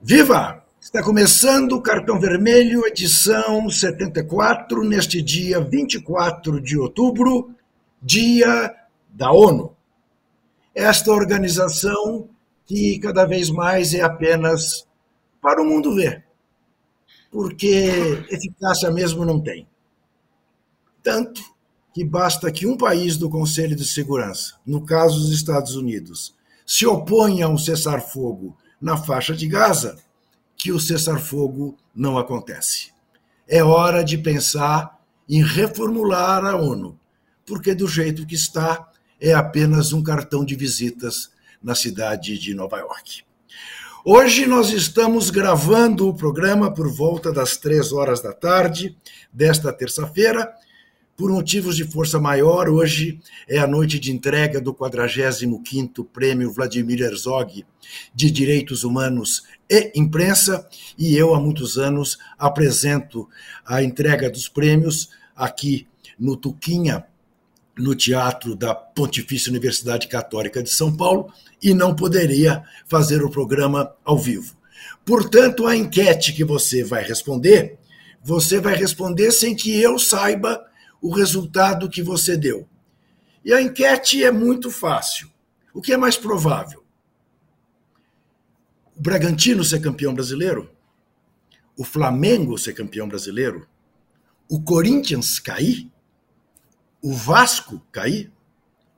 Viva! Está começando o Cartão Vermelho, edição 74, neste dia 24 de outubro, dia da ONU. Esta organização que cada vez mais é apenas para o mundo ver, porque eficácia mesmo não tem. Tanto que basta que um país do Conselho de Segurança, no caso os Estados Unidos, se oponha a um cessar-fogo na faixa de Gaza, que o cessar-fogo não acontece. É hora de pensar em reformular a ONU, porque do jeito que está, é apenas um cartão de visitas na cidade de Nova York. Hoje nós estamos gravando o programa por volta das três horas da tarde desta terça-feira por motivos de força maior, hoje é a noite de entrega do 45º Prêmio Vladimir Herzog de Direitos Humanos e Imprensa, e eu há muitos anos apresento a entrega dos prêmios aqui no Tuquinha, no Teatro da Pontifícia Universidade Católica de São Paulo, e não poderia fazer o programa ao vivo. Portanto, a enquete que você vai responder, você vai responder sem que eu saiba o resultado que você deu. E a enquete é muito fácil. O que é mais provável? O Bragantino ser campeão brasileiro? O Flamengo ser campeão brasileiro? O Corinthians cair? O Vasco cair?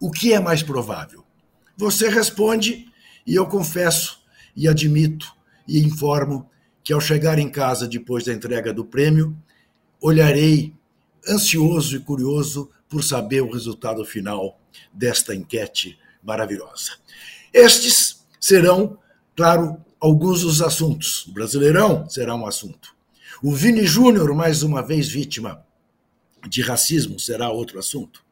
O que é mais provável? Você responde e eu confesso e admito e informo que ao chegar em casa depois da entrega do prêmio, olharei ansioso e curioso por saber o resultado final desta enquete maravilhosa. Estes serão, claro, alguns dos assuntos. O Brasileirão será um assunto. O Vini Júnior, mais uma vez vítima de racismo, será outro assunto.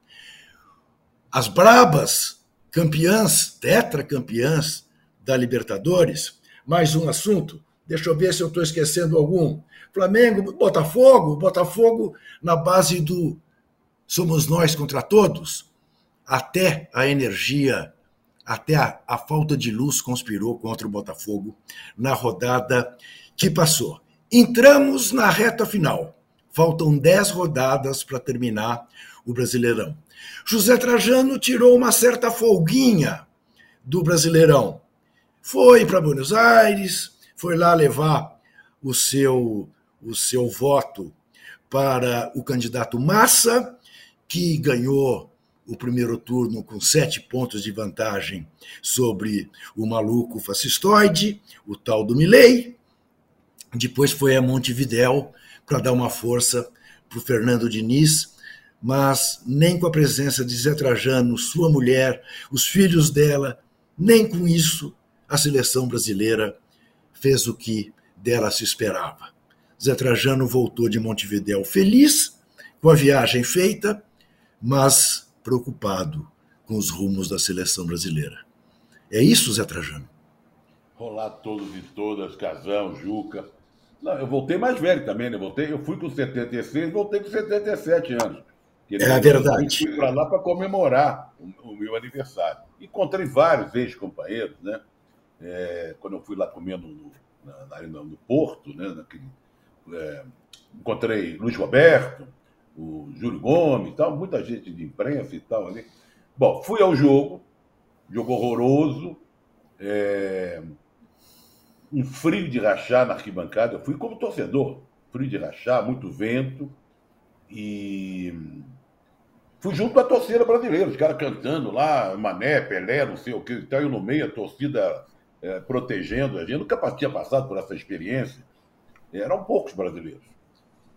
As Brabas, campeãs, tetracampeãs da Libertadores, mais um assunto. Deixa eu ver se eu estou esquecendo algum. Flamengo, Botafogo, Botafogo na base do somos nós contra todos, até a energia, até a, a falta de luz conspirou contra o Botafogo na rodada que passou. Entramos na reta final. Faltam 10 rodadas para terminar o Brasileirão. José Trajano tirou uma certa folguinha do Brasileirão. Foi para Buenos Aires, foi lá levar o seu o seu voto para o candidato Massa, que ganhou o primeiro turno com sete pontos de vantagem sobre o maluco fascistoide, o tal do Milley. Depois foi a Montevidéu para dar uma força para o Fernando Diniz, mas nem com a presença de Zé Trajano, sua mulher, os filhos dela, nem com isso a seleção brasileira fez o que dela se esperava. Zé Trajano voltou de Montevidéu feliz com a viagem feita, mas preocupado com os rumos da seleção brasileira. É isso, Zé Trajano? Olá a todos e todas, Casão, Juca. Não, eu voltei mais velho também, né? Voltei, eu fui com 76 voltei com 77 anos. É verdade. Eu fui para lá para comemorar o, o, meu aniversário. Encontrei vários ex-companheiros, né? É, quando eu fui lá comendo no, na, na, no Porto, né? Naquele é, encontrei Luiz Roberto, o Júlio Gomes, tal, muita gente de imprensa e tal ali. Bom, fui ao jogo, jogo horroroso, é, um frio de rachar na arquibancada. Eu fui como torcedor, frio de rachar, muito vento e fui junto com a torcida brasileira, os caras cantando lá, Mané, Pelé, não sei o que, então eu no meio, a torcida é, protegendo a gente. Nunca tinha passado por essa experiência. Eram poucos brasileiros.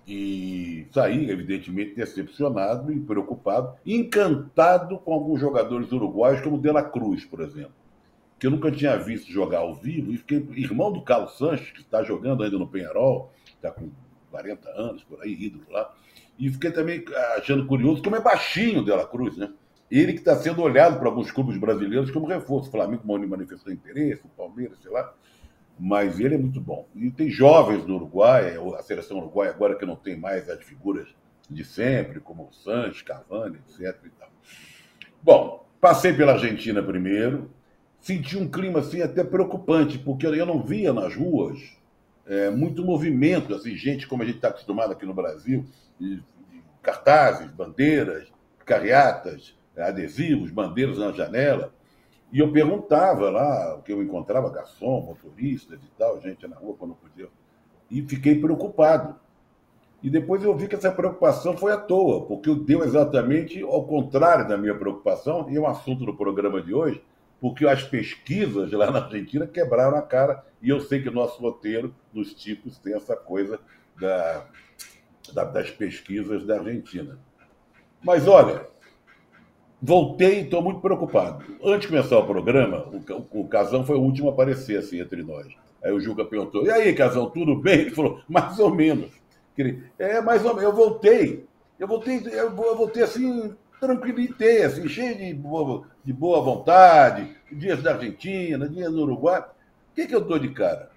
E saí, evidentemente, decepcionado e preocupado, encantado com alguns jogadores uruguaios, como De La Cruz, por exemplo, que eu nunca tinha visto jogar ao vivo, e fiquei irmão do Carlos Sanches, que está jogando ainda no Penharol, está com 40 anos, por aí, ídolo lá. E fiquei também achando curioso como é baixinho o De La Cruz, né? Ele que está sendo olhado por alguns clubes brasileiros como reforço. O Flamengo manifestou interesse, o Palmeiras, sei lá mas ele é muito bom. E tem jovens no Uruguai, a seleção uruguaia agora que não tem mais as figuras de sempre, como o Sanches, Cavani, etc. E. Bom, passei pela Argentina primeiro, senti um clima assim até preocupante, porque eu não via nas ruas é, muito movimento, assim, gente como a gente está acostumado aqui no Brasil, de, de cartazes, bandeiras, carreatas, adesivos, bandeiras na janela. E eu perguntava lá, o que eu encontrava, garçom, motoristas e tal, gente na rua quando podia. E fiquei preocupado. E depois eu vi que essa preocupação foi à toa, porque deu exatamente ao contrário da minha preocupação, e é um assunto do programa de hoje, porque as pesquisas lá na Argentina quebraram a cara, e eu sei que o nosso roteiro dos tipos tem essa coisa da, da, das pesquisas da Argentina. Mas olha, voltei estou muito preocupado. Antes de começar o programa, o, o Casão foi o último a aparecer assim, entre nós. Aí o Juca perguntou: E aí, Casão, tudo bem? Ele falou: Mais ou menos. É, mais ou menos. Eu voltei. Eu voltei, eu voltei assim, tranquilitei, assim, cheio de boa, de boa vontade. Dias da Argentina, dias do Uruguai. O que, que eu dou de cara?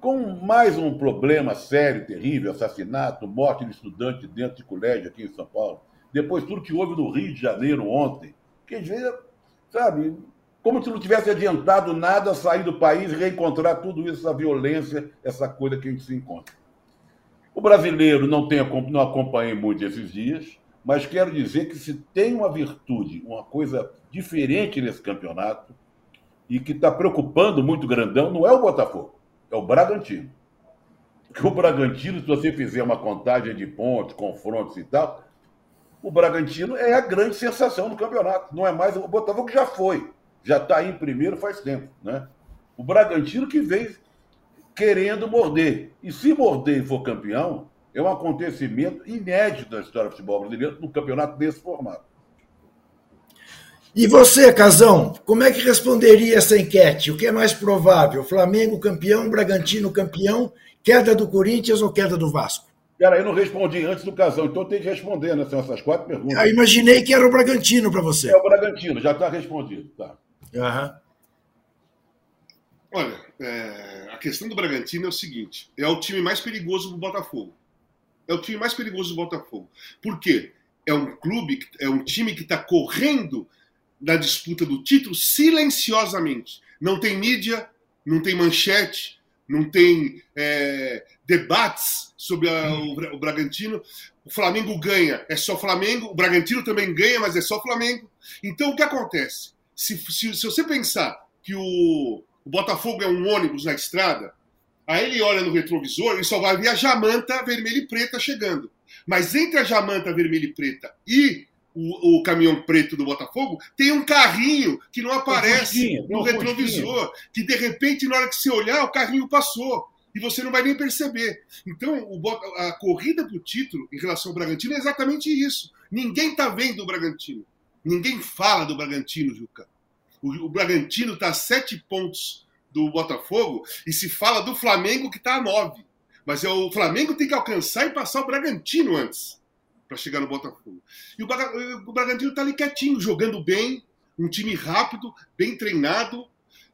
Com mais um problema sério, terrível, assassinato, morte de estudante dentro de colégio aqui em São Paulo depois tudo que houve no Rio de Janeiro ontem, que às vezes, sabe, como se não tivesse adiantado nada sair do país e reencontrar tudo isso, essa violência, essa coisa que a gente se encontra. O brasileiro não, tem, não acompanhei muito esses dias, mas quero dizer que se tem uma virtude, uma coisa diferente nesse campeonato, e que está preocupando muito grandão, não é o Botafogo, é o Bragantino. Porque o Bragantino, se você fizer uma contagem de pontos, confrontos e tal, o Bragantino é a grande sensação do campeonato. Não é mais o Botafogo já foi, já está em primeiro faz tempo, né? O Bragantino que vem querendo morder. E se morder e for campeão, é um acontecimento inédito na história do futebol brasileiro no campeonato desse formato. E você, Casão, como é que responderia essa enquete? O que é mais provável? Flamengo campeão, Bragantino campeão, queda do Corinthians ou queda do Vasco? Cara, eu não respondi antes do casal, então tem que responder, né? São essas quatro perguntas. Eu imaginei que era o Bragantino para você. É o Bragantino, já está respondido. Tá. Uhum. Olha, é, a questão do Bragantino é o seguinte: é o time mais perigoso do Botafogo. É o time mais perigoso do Botafogo. Por quê? É um clube, é um time que está correndo na disputa do título silenciosamente. Não tem mídia, não tem manchete, não tem é, debates sobre a, o, o, Bragantino. O Flamengo ganha, é só Flamengo. O Bragantino também ganha, mas é só Flamengo. Então o que acontece? Se, se, se você pensar que o, o, Botafogo é um ônibus na estrada, aí ele olha no retrovisor e só vai ver a jamanta vermelha e preta chegando. Mas entre a jamanta vermelha e preta e o, o, caminhão preto do Botafogo, tem um carrinho que não aparece no retrovisor, que de repente, na hora que você olhar, o carrinho passou. E você não vai nem perceber. Então, o, a corrida para o título em relação ao Bragantino é exatamente isso. Ninguém está vendo o Bragantino. Ninguém fala do Bragantino, Juca. O, o Bragantino está a sete pontos do Botafogo e se fala do Flamengo que está a nove. Mas é o Flamengo tem que alcançar e passar o Bragantino antes para chegar no Botafogo. E o Bragantino está ali quietinho, jogando bem, um time rápido, bem treinado.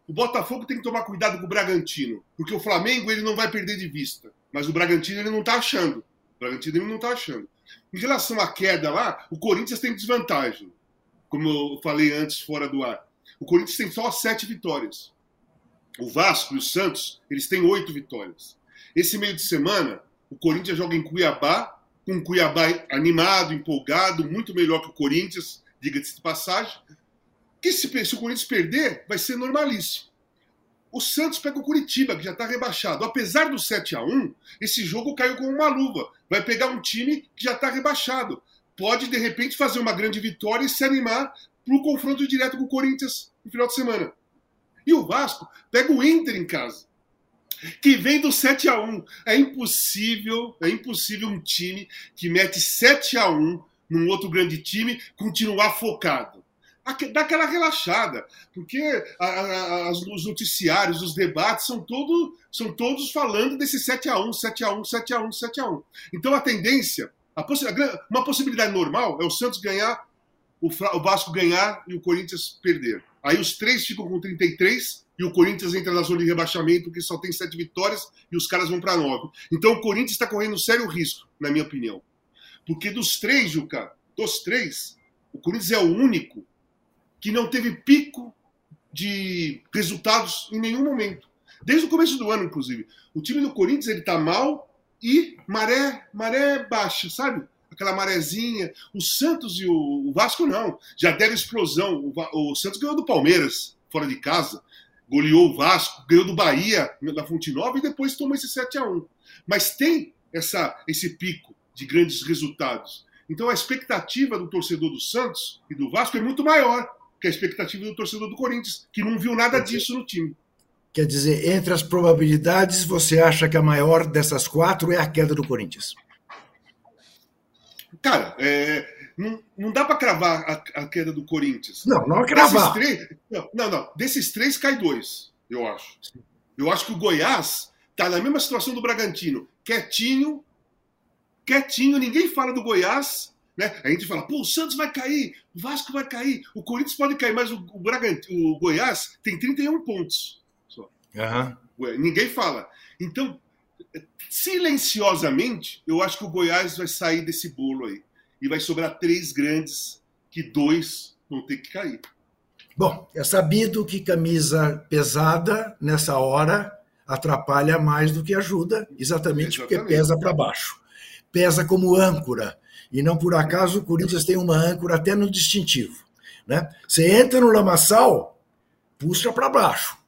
O Botafogo tem que tomar cuidado com o Bragantino, porque o Flamengo ele não vai perder de vista, mas o Bragantino ele não está achando. O Bragantino ele não está achando. Em relação à queda lá, o Corinthians tem desvantagem, como eu falei antes fora do ar. O Corinthians tem só sete vitórias. O Vasco e o Santos eles têm oito vitórias. Esse meio de semana, o Corinthians joga em Cuiabá com o Cuiabá animado, empolgado, muito melhor que o Corinthians, diga-se de passagem. Que se, se o Corinthians perder, vai ser normalíssimo. O Santos pega o Curitiba, que já está rebaixado. Apesar do 7 a 1 esse jogo caiu com uma luva. Vai pegar um time que já está rebaixado. Pode, de repente, fazer uma grande vitória e se animar para o confronto direto com o Corinthians no final de semana. E o Vasco pega o Inter em casa que vem do 7 a 1 É impossível, é impossível um time que mete 7 a 1 num outro grande time continuar focado. Dá aquela relaxada, porque a, a, os noticiários, os debates são, todo, são todos falando desse 7 a 1 7 a 1 7 a 1 7 a 1 Então a tendência, a possi uma possibilidade normal é o Santos ganhar, o, o Vasco ganhar e o Corinthians perder. Aí os três ficam com 33 e o Corinthians entra na zona de rebaixamento, que só tem sete vitórias, e os caras vão para nove. Então o Corinthians está correndo sério risco, na minha opinião. Porque dos três, Juca, dos três, o Corinthians é o único que não teve pico de resultados em nenhum momento. Desde o começo do ano, inclusive. O time do Corinthians ele tá mal e maré, maré baixa, sabe? Aquela marezinha. O Santos e o, Vasco não. Já deram explosão. O, Santos ganhou do Palmeiras, fora de casa. Goleou o Vasco, ganhou do Bahia na Fonte Nova e depois tomou esse 7 a 1 Mas tem essa, esse pico de grandes resultados. Então a expectativa do torcedor do Santos e do Vasco é muito maior que a expectativa do torcedor do Corinthians, que não viu nada disso no time. Quer dizer, entre as probabilidades, você acha que a maior dessas quatro é a queda do Corinthians? Cara, é, não, não dá para cravar a, a, queda do Corinthians. Não, não é cravar. Três, não, não, não, Desses três cai dois, eu acho. Eu acho que o Goiás está na mesma situação do Bragantino. Quietinho, quietinho, ninguém fala do Goiás. Né? A gente fala, pô, o Santos vai cair, o Vasco vai cair, o Corinthians pode cair, mas o, o, Bragantino, o Goiás tem 31 pontos. Só. Uhum. Ninguém fala. Então, silenciosamente, eu acho que o Goiás vai sair desse bolo aí. E vai sobrar três grandes, que dois vão ter que cair. Bom, é sabido que camisa pesada, nessa hora, atrapalha mais do que ajuda, exatamente, exatamente. porque pesa para baixo pesa como âncora. E não por acaso o Corinthians tem uma âncora até no distintivo. Né? Você entra no lamaçal, puxa para baixo.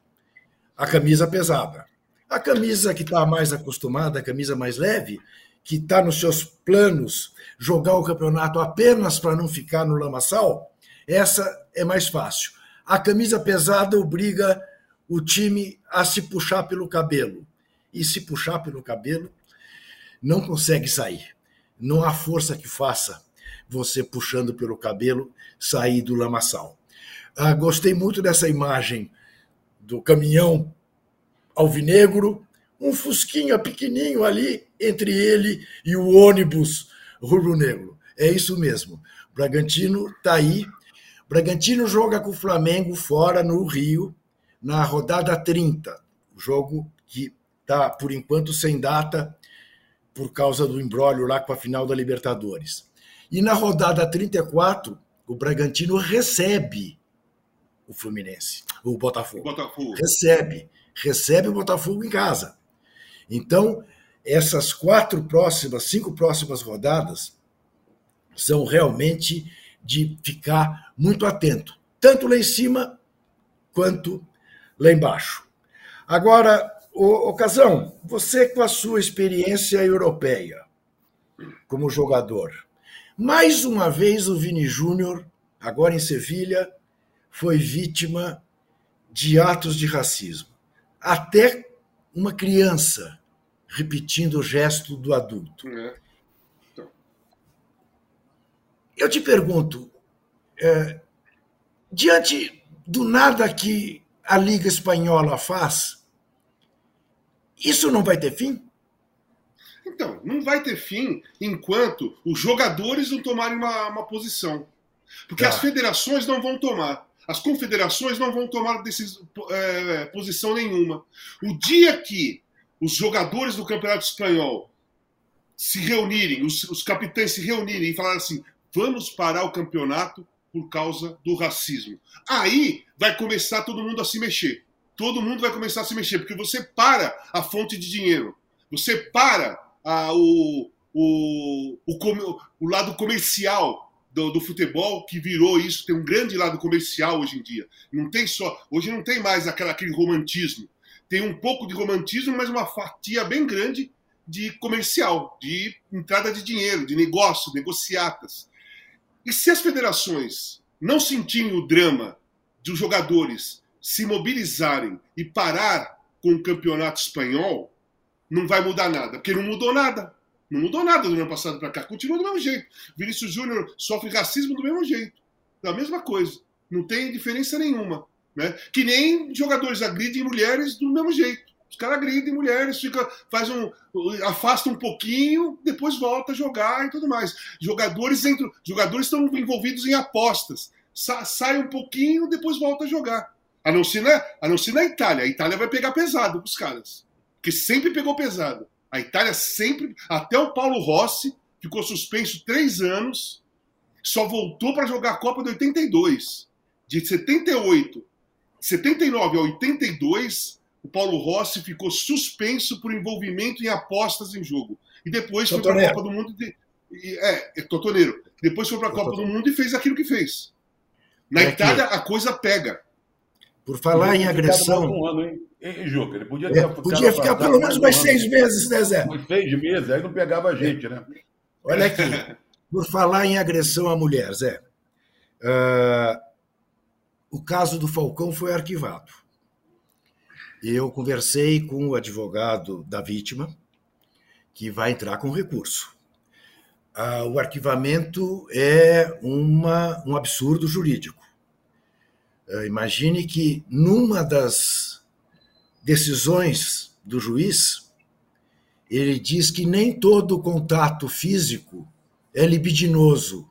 A camisa pesada. A camisa que está mais acostumada, a camisa mais leve, que está nos seus planos jogar o campeonato apenas para não ficar no lamaçal, essa é mais fácil. A camisa pesada obriga o time a se puxar pelo cabelo. E se puxar pelo cabelo não consegue sair. Não há força que faça você puxando pelo cabelo sair do lamaçal. Ah, gostei muito dessa imagem do caminhão alvinegro, um fusquinha pequenininho ali entre ele e o ônibus rubro-negro. É isso mesmo. Bragantino está aí. Bragantino joga com o Flamengo fora no Rio na rodada 30. O jogo que está, por enquanto, sem data por causa do embrólio lá com a final da Libertadores. E na rodada 34, o Bragantino recebe o Fluminense, o Botafogo. Botafogo. Recebe, recebe o Botafogo em casa. Então, essas quatro próximas, cinco próximas rodadas são realmente de ficar muito atento, tanto lá em cima quanto lá embaixo. Agora, Ô, Casão, você com a sua experiência europeia como jogador, mais uma vez o Vini Júnior, agora em Sevilha, foi vítima de atos de racismo. Até uma criança repetindo o gesto do adulto. É. Então. Eu te pergunto, é, diante do nada que a Liga Espanhola faz, isso não vai ter fim? Então, não vai ter fim enquanto os jogadores não tomarem uma, uma posição. Porque tá. as federações não vão tomar. As confederações não vão tomar decis, é, posição nenhuma. O dia que os jogadores do Campeonato Espanhol se reunirem, os, os capitães se reunirem e falarem assim: vamos parar o campeonato por causa do racismo. Aí vai começar todo mundo a se mexer todo mundo vai começar a se mexer, porque você para a fonte de dinheiro, você para a, o, o, o, o lado comercial do, do, futebol que virou isso, tem um grande lado comercial hoje em dia. Não tem só, hoje não tem mais aquela, aquele romantismo. Tem um pouco de romantismo, mas uma fatia bem grande de comercial, de entrada de dinheiro, de negócio, negociatas. E se as federações não sentirem o drama dos jogadores se mobilizarem e parar com o campeonato espanhol, não vai mudar nada, porque não mudou nada. Não mudou nada do ano passado para cá, continua do mesmo jeito. Vinícius Júnior sofre racismo do mesmo jeito, da mesma coisa. Não tem diferença nenhuma. Né? Que nem jogadores agridem mulheres do mesmo jeito. Os caras agridem mulheres, fica, faz um, afasta um pouquinho, depois volta a jogar e tudo mais. Jogadores, entram, jogadores estão envolvidos em apostas. Sa, sai um pouquinho, depois volta a jogar. A não, ser na, a não ser na Itália. A Itália vai pegar pesado pros caras. Porque sempre pegou pesado. A Itália sempre. Até o Paulo Rossi ficou suspenso três anos. Só voltou para jogar a Copa de 82. De 78 79 a 82, o Paulo Rossi ficou suspenso por envolvimento em apostas em jogo. E depois foi para a Copa do Mundo. De, é, é totoneiro. Depois foi para a Copa do Mundo e fez aquilo que fez. Na é Itália, a coisa pega. Por falar em agressão. Um ano, hein? Hein, Juca? Ele podia, é, podia ficar pelo menos mais seis meses, né, Zé? Mais seis meses, aí não pegava a gente, né? Olha aqui. Por falar em agressão à mulher, Zé. Uh, o caso do Falcão foi arquivado. Eu conversei com o advogado da vítima, que vai entrar com recurso. Uh, o arquivamento é uma, um absurdo jurídico. Uh, imagine que numa das decisões do juiz, ele diz que nem todo contato físico é libidinoso,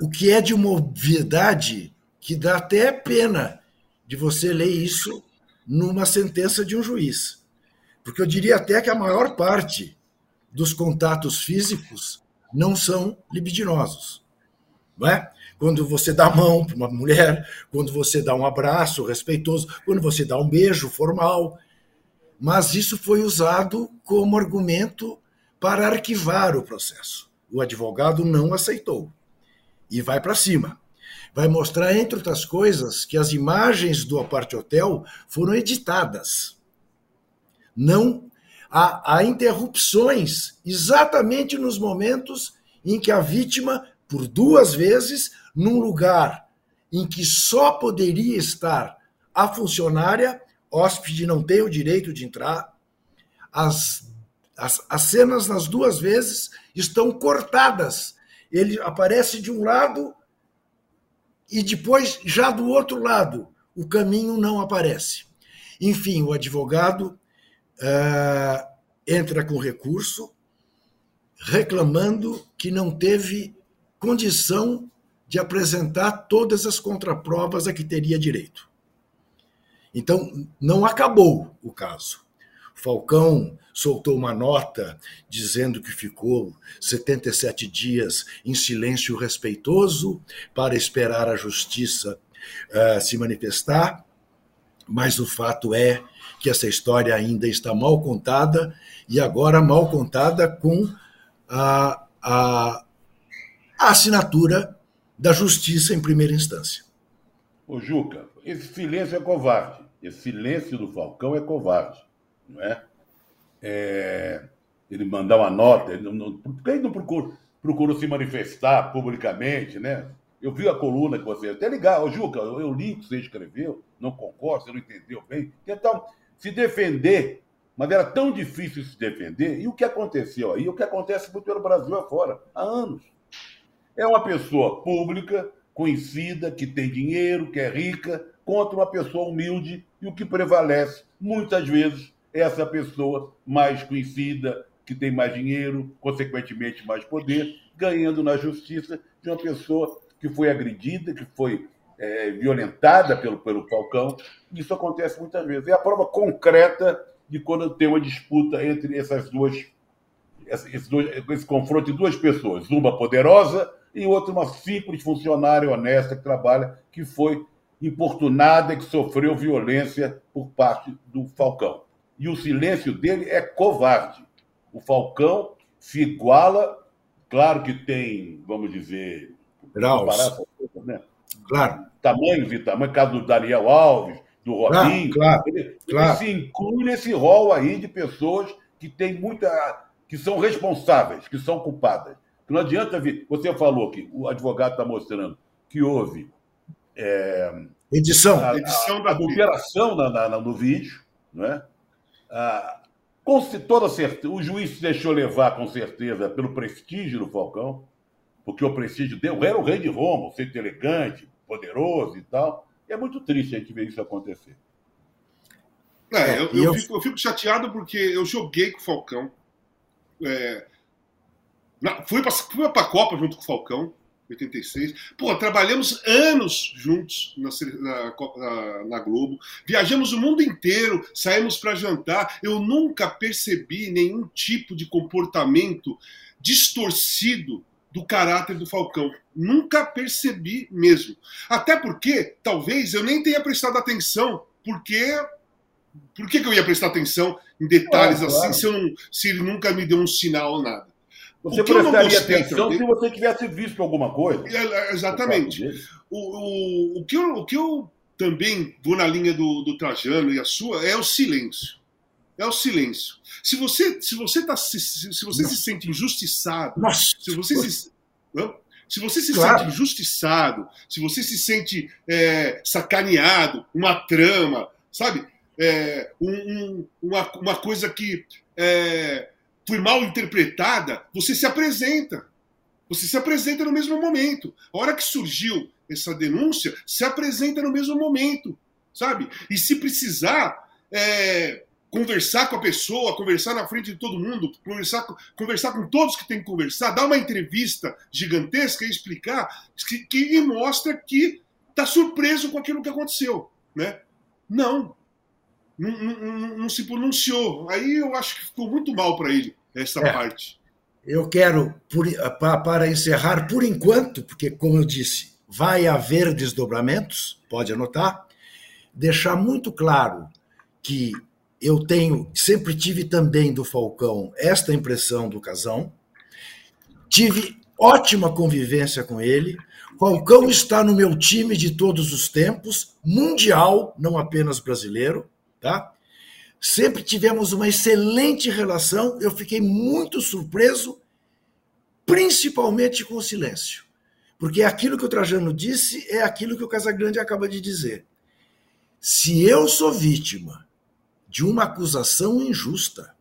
o que é de uma obviedade que dá até pena de você ler isso numa sentença de um juiz. Porque eu diria até que a maior parte dos contatos físicos não são libidinosos. Não é? Quando você dá a mão para uma mulher, quando você dá um abraço respeitoso, quando você dá um beijo formal. Mas isso foi usado como argumento para arquivar o processo. O advogado não aceitou e vai para cima. Vai mostrar, entre outras coisas, que as imagens do Aparte Hotel foram editadas. Não há, há interrupções exatamente nos momentos em que a vítima, por duas vezes, num lugar em que só poderia estar a funcionária, hóspede não tem o direito de entrar, as, as, as cenas nas duas vezes estão cortadas. Ele aparece de um lado e depois já do outro lado. O caminho não aparece. Enfim, o advogado uh, entra com recurso reclamando que não teve condição de apresentar todas as contraprovas a que teria direito. Então, não acabou o caso. Falcão soltou uma nota dizendo que ficou 77 dias em silêncio respeitoso para esperar a justiça uh, se manifestar, mas o fato é que essa história ainda está mal contada e agora mal contada com a, a, a assinatura da justiça em primeira instância. Ô Juca, esse silêncio é covarde. Esse silêncio do Falcão é covarde, não é? é ele mandar uma nota, ele não, ele não procurou, procurou se manifestar publicamente, né? Eu vi a coluna que você. Até ligar, ô Juca, eu, eu li o que você escreveu, não concordo, você não entendeu bem. Então, se defender, mas era tão difícil se defender. E o que aconteceu aí? O que acontece pelo Brasil afora, há anos. É uma pessoa pública, conhecida, que tem dinheiro, que é rica, contra uma pessoa humilde, e o que prevalece, muitas vezes, é essa pessoa mais conhecida, que tem mais dinheiro, consequentemente mais poder, ganhando na justiça de uma pessoa que foi agredida, que foi é, violentada pelo, pelo Falcão. Isso acontece muitas vezes. É a prova concreta de quando tem uma disputa entre essas duas, esse, esse confronto de duas pessoas, uma poderosa e outra uma simples funcionária honesta que trabalha, que foi importunada e que sofreu violência por parte do Falcão. E o silêncio dele é covarde. O Falcão se iguala, claro que tem, vamos dizer, graus. Né? Claro. Tamanhos, caso do Daniel Alves, do Robinho. Claro, claro, ele, claro. ele se inclui nesse rol aí de pessoas que têm muita. que são responsáveis, que são culpadas. Não adianta vir. Você falou que o advogado está mostrando que houve. É, edição. A, edição da adulteração na, na, no vídeo, é? Ah, com toda certeza, o juiz se deixou levar com certeza pelo prestígio do Falcão, porque o prestígio dele era o rei de Roma, ser elegante, poderoso e tal. E é muito triste a gente ver isso acontecer. É, eu, eu, eu... Fico, eu, Fico, chateado porque eu joguei com o Falcão. É, fui para a Copa junto com o Falcão, 86. Pô, trabalhamos anos juntos na, na, na Globo. Viajamos o mundo inteiro, saímos para jantar. Eu nunca percebi nenhum tipo de comportamento distorcido do caráter do Falcão. Nunca percebi mesmo. Até porque, talvez, eu nem tenha prestado atenção, porque. Por que, que eu ia prestar atenção em detalhes assim claro. Se, eu não, se ele nunca me deu um sinal ou nada? Você prestaria atenção também, se você tivesse visto alguma coisa. É, é, exatamente. O, o, o, que eu, o que eu também vou na linha do, do Trajano e a sua é o silêncio. É o silêncio. Se você se você tá se, se você se sente injustiçado, Nossa. se você se se você se claro. sente injustiçado, se você se sente é, sacaneado, uma trama, sabe? É, um, um, uma, uma coisa que é, foi mal interpretada, você se apresenta. Você se apresenta no mesmo momento. A hora que surgiu essa denúncia, se apresenta no mesmo momento, sabe? E se precisar é, conversar com a pessoa, conversar na frente de todo mundo, conversar, conversar com todos que tem que conversar, dar uma entrevista gigantesca e explicar, que, que mostra que está surpreso com aquilo que aconteceu, né? Não, não, não, não, se pronunciou. Aí eu acho que ficou muito mal para ele essa é. parte. Eu quero, por, para encerrar, por enquanto, porque, como eu disse, vai haver desdobramentos, pode anotar, deixar muito claro que eu tenho, sempre tive também do Falcão esta impressão do Casão, tive ótima convivência com ele. Falcão está no meu time de todos os tempos, mundial, não apenas brasileiro, tá? Sempre tivemos uma excelente relação. Eu fiquei muito surpreso, principalmente com o silêncio. Porque aquilo que o Trajano disse é aquilo que o Casagrande acaba de dizer. Se eu sou vítima de uma acusação injusta,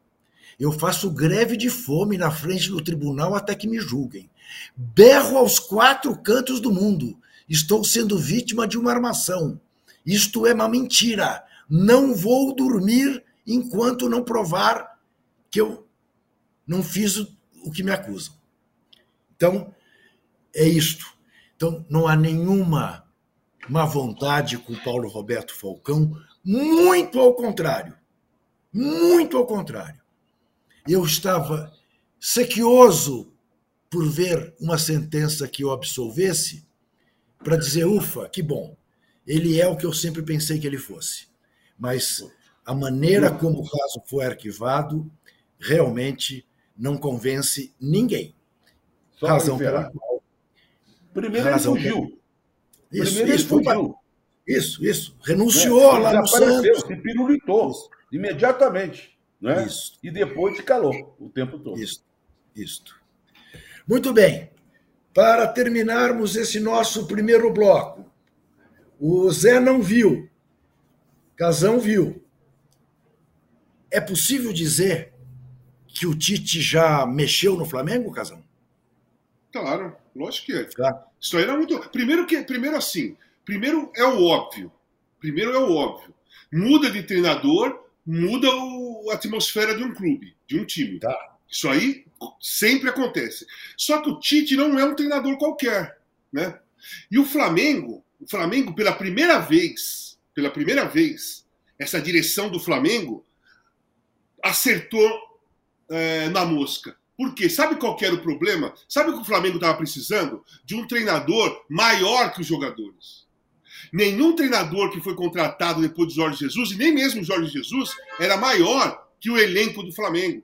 eu faço greve de fome na frente do tribunal até que me julguem. Berro aos quatro cantos do mundo. Estou sendo vítima de uma armação. Isto é uma mentira. Não vou dormir enquanto não provar que eu não fiz o, que me acusam. Então, é isto. Então, não há nenhuma má vontade com Paulo Roberto Falcão, muito ao contrário. Muito ao contrário. Eu estava sequioso por ver uma sentença que o absolvesse, para dizer, ufa, que bom. Ele é o que eu sempre pensei que ele fosse. Mas a maneira como o caso foi arquivado realmente não convence ninguém. Só razão pela qual. Primeiro razão ele fugiu. Isso, Primeiro isso, ele fugiu. Isso, isso. Renunciou é, lá no Santos. Se pirulitou isso. imediatamente. Né? Isso. E depois calou o tempo todo. Isso, isso. Muito bem. Para terminarmos esse nosso primeiro bloco, o Zé não viu, Casão viu. É possível dizer que o Tite já mexeu no Flamengo, Casão? Claro, lógico que é. Claro. Isso aí era muito. Primeiro que, primeiro assim, primeiro é o óbvio. Primeiro é o óbvio. Muda de treinador, muda o, a atmosfera de um clube, de um time. Tá. Isso aí sempre acontece. Só que o Tite não é um treinador qualquer, né? E o Flamengo, o Flamengo pela primeira vez, pela primeira vez, essa direção do Flamengo acertou é, na mosca. Por quê? Sabe qual era o problema? Sabe o que o Flamengo estava precisando? De um treinador maior que os jogadores. Nenhum treinador que foi contratado depois de Jorge Jesus, e nem mesmo Jorge Jesus, era maior que o elenco do Flamengo.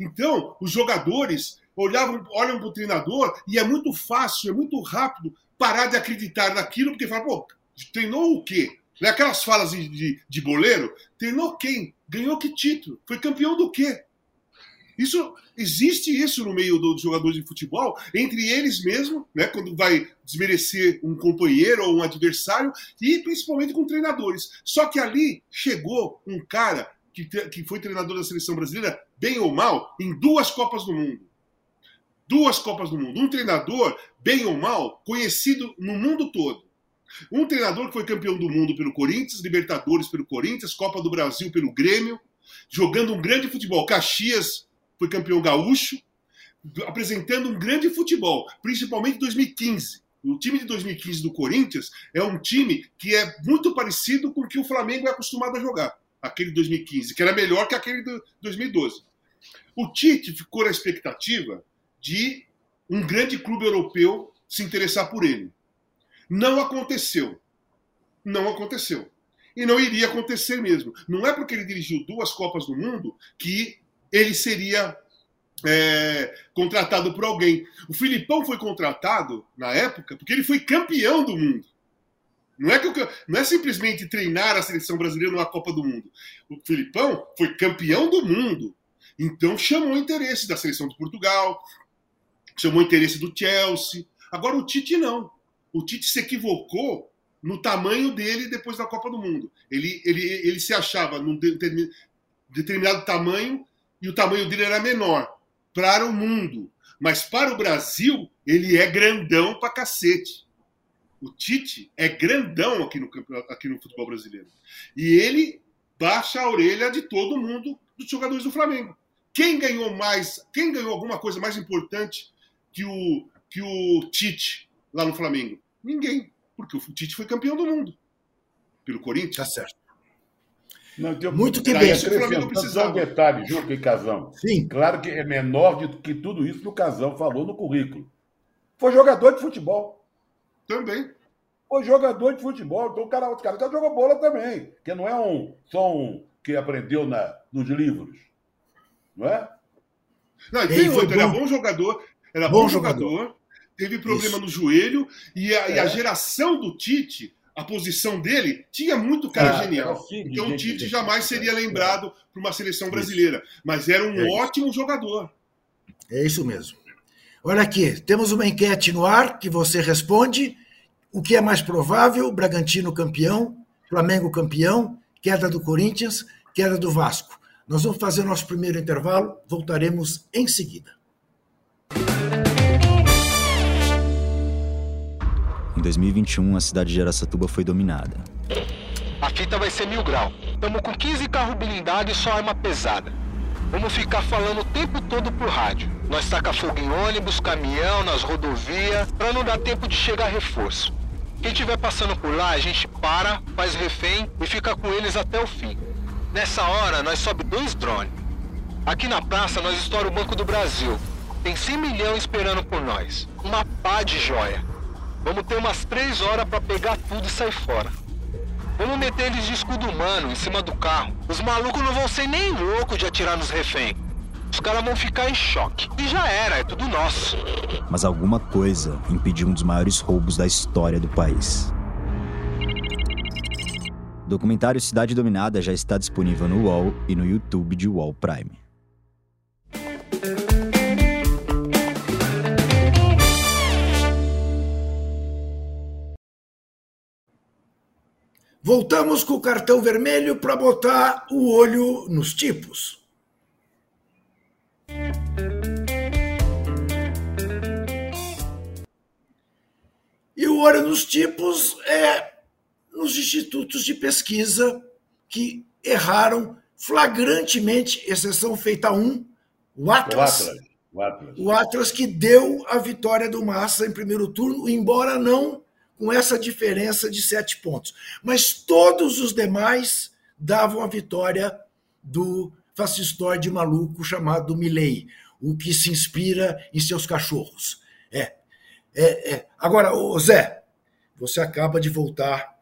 Então, os jogadores olhavam, olham para o treinador e é muito fácil, é muito rápido parar de acreditar naquilo, porque fala, pô, treinou o quê? Né, aquelas falas de, de, de boleiro, treinou quem? Ganhou que título? Foi campeão do quê? Isso existe isso no meio dos jogadores de futebol, entre eles mesmo, né, quando vai desmerecer um companheiro ou um adversário, e principalmente com treinadores. Só que ali chegou um cara que, que foi treinador da seleção brasileira, bem ou mal, em duas Copas do Mundo. Duas Copas do Mundo. Um treinador, bem ou mal, conhecido no mundo todo. Um treinador que foi campeão do mundo pelo Corinthians, Libertadores pelo Corinthians, Copa do Brasil pelo Grêmio, jogando um grande futebol. Caxias foi campeão gaúcho, apresentando um grande futebol, principalmente em 2015. O time de 2015 do Corinthians é um time que é muito parecido com o que o Flamengo é acostumado a jogar, aquele de 2015, que era melhor que aquele de 2012. O Tite ficou na expectativa de um grande clube europeu se interessar por ele. Não aconteceu. Não aconteceu. E não iria acontecer mesmo. Não é porque ele dirigiu duas Copas do Mundo que ele seria é, contratado por alguém. O Filipão foi contratado na época porque ele foi campeão do mundo. Não é, que, não é simplesmente treinar a seleção brasileira numa Copa do Mundo. O Filipão foi campeão do mundo. Então chamou o interesse da seleção de Portugal, chamou interesse do Chelsea. Agora o Tite não. O Tite se equivocou no tamanho dele depois da Copa do Mundo. Ele, ele, ele se achava num determinado tamanho e o tamanho dele era menor para o mundo. Mas para o Brasil, ele é grandão pra cacete. O Tite é grandão aqui no, aqui no futebol brasileiro. E ele baixa a orelha de todo mundo dos jogadores do Flamengo. Quem ganhou mais, quem ganhou alguma coisa mais importante que o, que o Tite lá no Flamengo? Ninguém. Porque o Tite foi campeão do mundo. Pelo Corinthians. Tá certo. Não, eu, Muito que bem. Isso o Flamengo precisava. um detalhe, Juca e Casão. Sim. Claro que é menor do que tudo isso que o Casão falou no currículo. Foi jogador de futebol. Também. Foi jogador de futebol. Então o cara, o cara jogou bola também. Que não é um, só um que aprendeu na, nos livros. Não é? Não, e tem outro, bom. era bom jogador, era bom, bom jogador, jogador, teve problema Isso. no joelho, e a, é. e a, geração do Tite, a posição dele, tinha muito cara é, genial. Então o Tite jamais seria lembrado para uma seleção brasileira, mas era um é ótimo jogador. É isso mesmo. Olha aqui, temos uma enquete no ar que você responde. O que é mais provável? Bragantino campeão, Flamengo campeão, queda do Corinthians, queda do Vasco. Nós vamos fazer o nosso primeiro intervalo, voltaremos em seguida. 2021, a cidade de Aracatuba foi dominada. A fita vai ser mil grau. Estamos com 15 carros blindados e só arma pesada. Vamos ficar falando o tempo todo por rádio. Nós taca fogo em ônibus, caminhão, nas rodovias, para não dar tempo de chegar reforço. Quem estiver passando por lá, a gente para, faz refém e fica com eles até o fim. Nessa hora, nós sobe dois drones. Aqui na praça, nós estoura o Banco do Brasil. Tem 100 milhões esperando por nós. Uma pá de joia. Vamos ter umas três horas para pegar tudo e sair fora. Vamos meter eles de escudo humano em cima do carro. Os malucos não vão ser nem loucos de atirar nos reféns. Os caras vão ficar em choque. E já era, é tudo nosso. Mas alguma coisa impediu um dos maiores roubos da história do país. O documentário Cidade Dominada já está disponível no UOL e no YouTube de UOL Prime. Voltamos com o cartão vermelho para botar o olho nos tipos. E o olho nos tipos é nos institutos de pesquisa que erraram flagrantemente, exceção feita a um, o Atlas. O Atlas. O Atlas. O Atlas que deu a vitória do Massa em primeiro turno, embora não com essa diferença de sete pontos. Mas todos os demais davam a vitória do fascistóide maluco chamado Milley, o que se inspira em seus cachorros. É, é, é. Agora, Zé, você acaba de voltar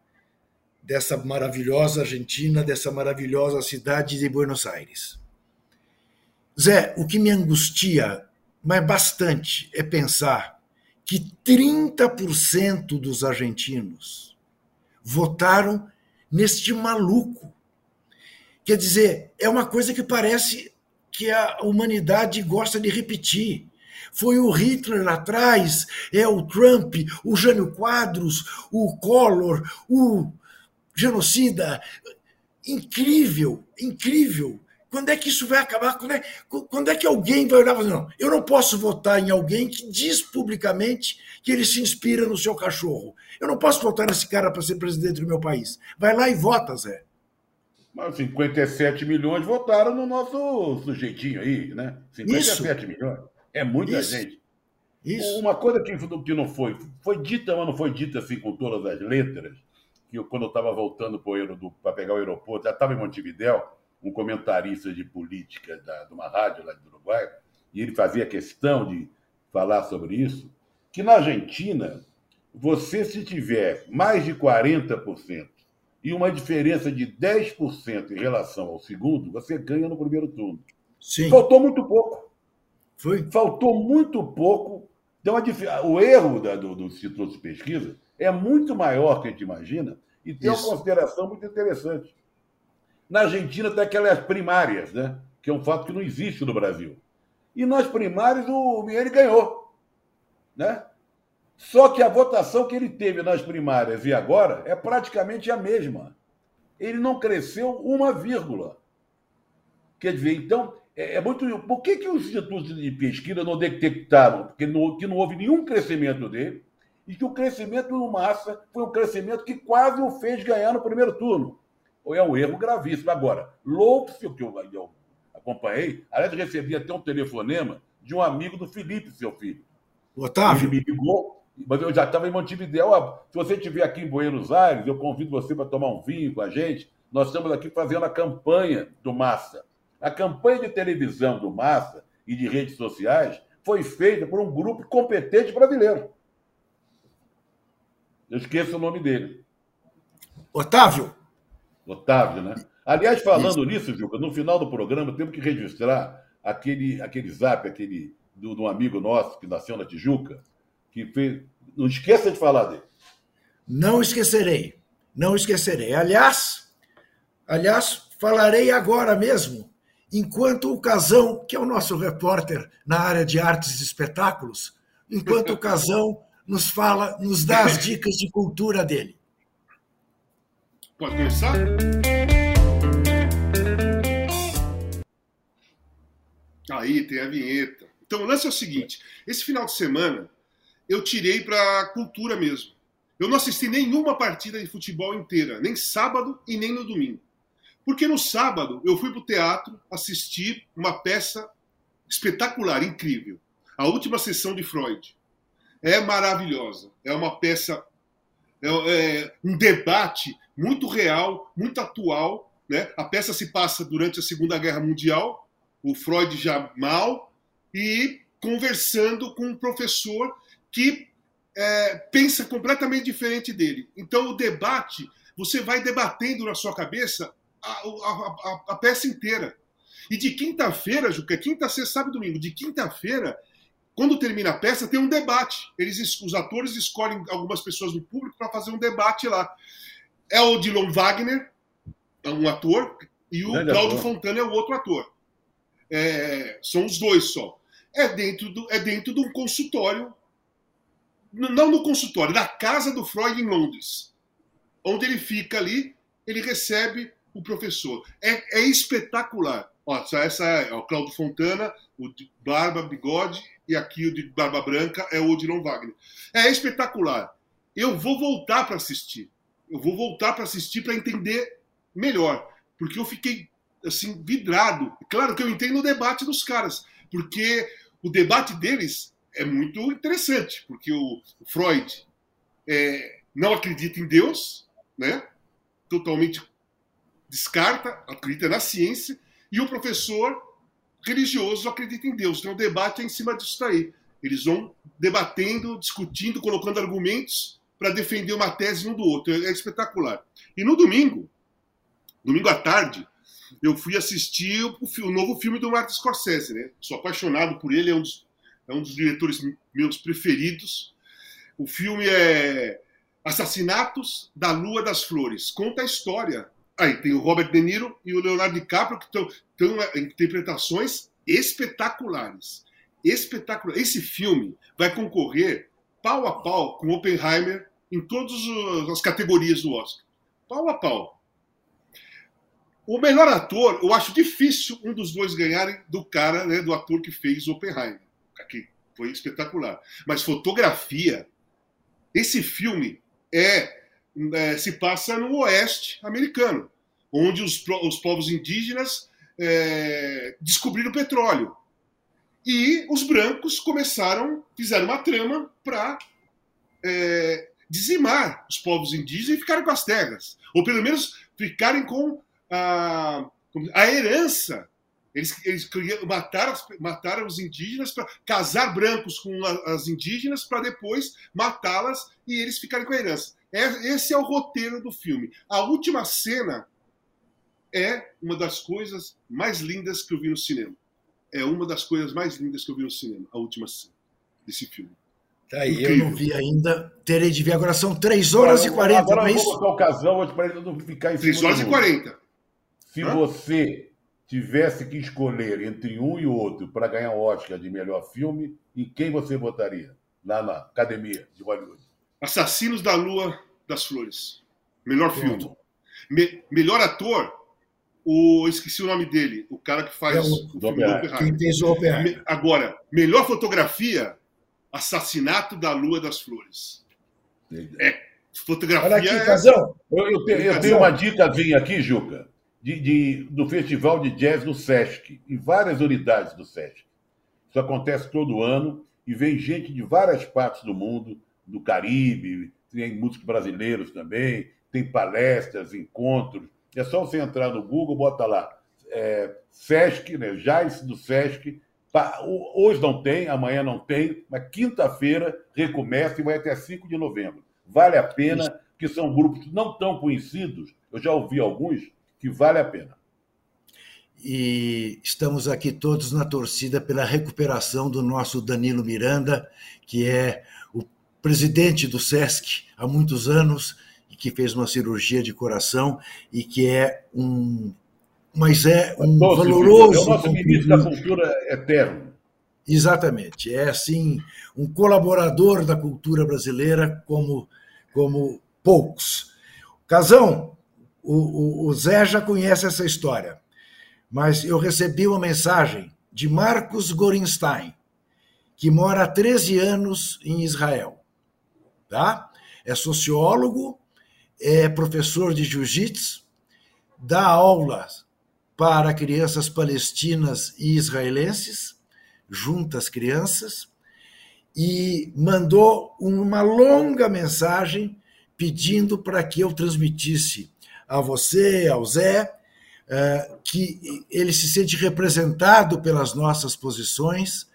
dessa maravilhosa Argentina, dessa maravilhosa cidade de Buenos Aires. Zé, o que me angustia, mas bastante, é pensar que 30% dos argentinos votaram neste maluco. Quer dizer, é uma coisa que parece que a humanidade gosta de repetir. Foi o Hitler lá atrás, é o Trump, o Jânio Quadros, o Collor, o genocida. Incrível, incrível. Quando é que isso vai acabar? Quando é, quando é que alguém vai olhar e falar, não, eu não posso votar em alguém que diz publicamente que ele se inspira no seu cachorro. Eu não posso votar nesse cara para ser presidente do meu país. Vai lá e vota, Zé. Mas 57 milhões votaram no nosso sujeitinho aí, né? 57 Isso. milhões. É muita Isso. gente. Isso. Uma coisa que, que não foi, foi dita, mas não foi dita assim com todas as letras, que eu, quando eu estava voltando para pegar o aeroporto, já estava em Montevidéu, um comentarista de política da, de uma rádio lá do Uruguai, e ele fazia questão de falar sobre isso, que na Argentina, você se tiver mais de 40% e uma diferença de 10% em relação ao segundo, você ganha no primeiro turno. Sim. Faltou muito pouco. Foi? Faltou muito pouco. Então, o erro da, do, do Instituto de Pesquisa é muito maior que a gente imagina e tem Isso. uma consideração muito interessante. Na Argentina tem aquelas primárias, né? que é um fato que não existe no Brasil. E nas primárias o Miele ganhou. Né? Só que a votação que ele teve nas primárias e agora é praticamente a mesma. Ele não cresceu uma vírgula. Quer dizer, então, é, é muito. Por que, que os institutos de pesquisa não detectaram Porque não, que não houve nenhum crescimento dele e que o crescimento no Massa foi um crescimento que quase o fez ganhar no primeiro turno? Ou é um erro gravíssimo. Agora, Lopes, que eu, eu acompanhei, aliás, recebi até um telefonema de um amigo do Felipe, seu filho. Otávio? Ele me ligou mas eu já estava em Montevideo. Se você estiver aqui em Buenos Aires, eu convido você para tomar um vinho com a gente. Nós estamos aqui fazendo a campanha do Massa. A campanha de televisão do Massa e de redes sociais foi feita por um grupo competente brasileiro. Eu esqueço o nome dele. Otávio. Otávio, né? Aliás, falando Isso. nisso, Juca, no final do programa temos que registrar aquele, aquele zap, aquele do, do amigo nosso que nasceu na Tijuca, que fez. Não esqueça de falar dele. Não esquecerei. Não esquecerei. Aliás, aliás, falarei agora mesmo, enquanto o Casão, que é o nosso repórter na área de artes e espetáculos, enquanto o Casão nos fala, nos dá as dicas de cultura dele. Pode começar? Aí tem a vinheta. Então, o lance é o seguinte: esse final de semana eu tirei para cultura mesmo. Eu não assisti nenhuma partida de futebol inteira, nem sábado e nem no domingo. Porque no sábado eu fui para o teatro assistir uma peça espetacular, incrível. A última sessão de Freud. É maravilhosa. É uma peça, é, é um debate muito real, muito atual. Né? A peça se passa durante a Segunda Guerra Mundial, o Freud já mal, e conversando com um professor que é, pensa completamente diferente dele. Então, o debate, você vai debatendo na sua cabeça a, a, a, a peça inteira. E de quinta-feira, Juca, quinta, sexta, sábado domingo, de quinta-feira, quando termina a peça, tem um debate. Eles, os atores escolhem algumas pessoas do público para fazer um debate lá. É o Dylan Wagner, é um ator, e o Claudio Fontana é o outro ator. É, são os dois só. É dentro, do, é dentro de um consultório não no consultório, na casa do Freud em Londres, onde ele fica ali, ele recebe o professor. É, é espetacular. Ó, essa é o Claudio Fontana, o barba, bigode, e aqui o de barba branca é o Odilon Wagner. É espetacular. Eu vou voltar para assistir. Eu vou voltar para assistir para entender melhor, porque eu fiquei assim vidrado. Claro que eu entendo o debate dos caras, porque o debate deles é muito interessante, porque o Freud é, não acredita em Deus, né? totalmente descarta, acredita na ciência, e o professor religioso acredita em Deus. Então o debate é em cima disso daí. Eles vão debatendo, discutindo, colocando argumentos para defender uma tese um do outro. É espetacular. E no domingo, domingo à tarde, eu fui assistir o, o novo filme do Martin Scorsese, né? Sou apaixonado por ele, é um dos é um dos diretores meus preferidos. O filme é Assassinatos da Lua das Flores. Conta a história. Aí tem o Robert De Niro e o Leonardo DiCaprio que estão interpretações espetaculares. Espetacular. Esse filme vai concorrer pau a pau com Oppenheimer em todas as categorias do Oscar. Pau a pau. O melhor ator, eu acho difícil um dos dois ganharem do cara, né, do ator que fez Oppenheimer que foi espetacular. Mas fotografia, esse filme é, é se passa no oeste americano, onde os, os povos indígenas é, descobriram petróleo. E os brancos começaram, fizeram uma trama para é, dizimar os povos indígenas e ficarem com as terras. Ou pelo menos ficarem com a, a herança Eles, eles mataram, mataram os indígenas para casar brancos com as indígenas para depois matá-las e eles ficarem com a herança. É, esse é o roteiro do filme. A última cena é uma das coisas mais lindas que eu vi no cinema. É uma das coisas mais lindas que eu vi no cinema, a última cena desse filme. Tá aí, eu não vi ainda. Terei de ver. Agora são 3 horas agora, e 40. Agora eu vou botar o casal hoje para não ficar em 3 horas e 40. Se Hã? você tivesse que escolher entre um e outro para ganhar o Oscar de melhor filme, em quem você votaria? Lá na academia de Hollywood. Assassinos da Lua das Flores. Melhor filme. Me, melhor ator, o esqueci o nome dele, o cara que faz é o, o filme do Quem fez o Oppenheimer. Agora, melhor fotografia, Assassinato da Lua das Flores. É fotografia. Olha aqui, é... Casão. Eu, eu, tenho, eu tenho uma dicasinha aqui, Juca, de, de, do Festival de Jazz no Sesc, em várias unidades do Sesc. Isso acontece todo ano e vem gente de várias partes do mundo, do Caribe, tem músicos brasileiros também, tem palestras, encontros. É só você entrar no Google, bota lá é, Sesc, né, Jazz do Sesc. Hoje não tem, amanhã não tem, mas quinta-feira recomeça e vai até 5 de novembro. Vale a pena, que são grupos não tão conhecidos, eu já ouvi alguns, que vale a pena. E estamos aqui todos na torcida pela recuperação do nosso Danilo Miranda, que é o presidente do SESC há muitos anos que fez uma cirurgia de coração e que é um mas é um valoroso. É o nosso ministro da Cultura eterno. Exatamente. É, assim, um colaborador da cultura brasileira como, como poucos. Casão, o, o, o Zé já conhece essa história, mas eu recebi uma mensagem de Marcos Gorinstein, que mora há 13 anos em Israel. Tá? É sociólogo, é professor de jiu-jitsu, dá aulas para crianças palestinas e israelenses, juntas crianças, e mandou uma longa mensagem pedindo para que eu transmitisse a você, ao Zé, eh, que ele se sente representado pelas nossas posições,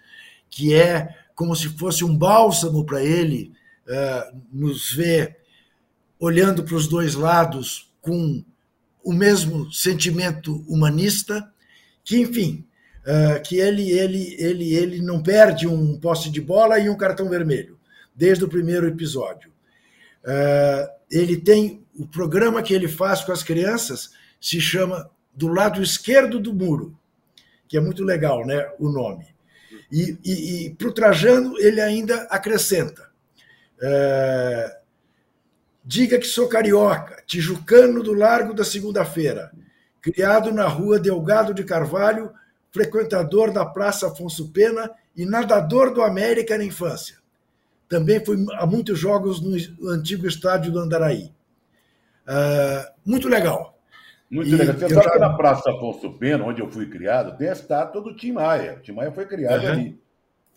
que é como se fosse um bálsamo para ele eh, nos ver olhando para os dois lados com o mesmo sentimento humanista, que, enfim, uh, que ele, ele, ele, ele não perde um poste de bola e um cartão vermelho, desde o primeiro episódio. Uh, ele tem o programa que ele faz com as crianças, se chama Do Lado Esquerdo do Muro, que é muito legal, né, o nome. E, e, e para o Trajano, ele ainda acrescenta. Uh, Diga que sou carioca, tijucano do Largo da Segunda-feira, criado na rua Delgado de Carvalho, frequentador da Praça Afonso Pena e nadador do América na infância. Também fui a muitos jogos no antigo estádio do Andaraí. Uh, muito legal. Muito e legal. Você sabe já... que na Praça Afonso Pena, onde eu fui criado, tem a estátua do Tim Maia. O Tim Maia foi criado uhum. ali.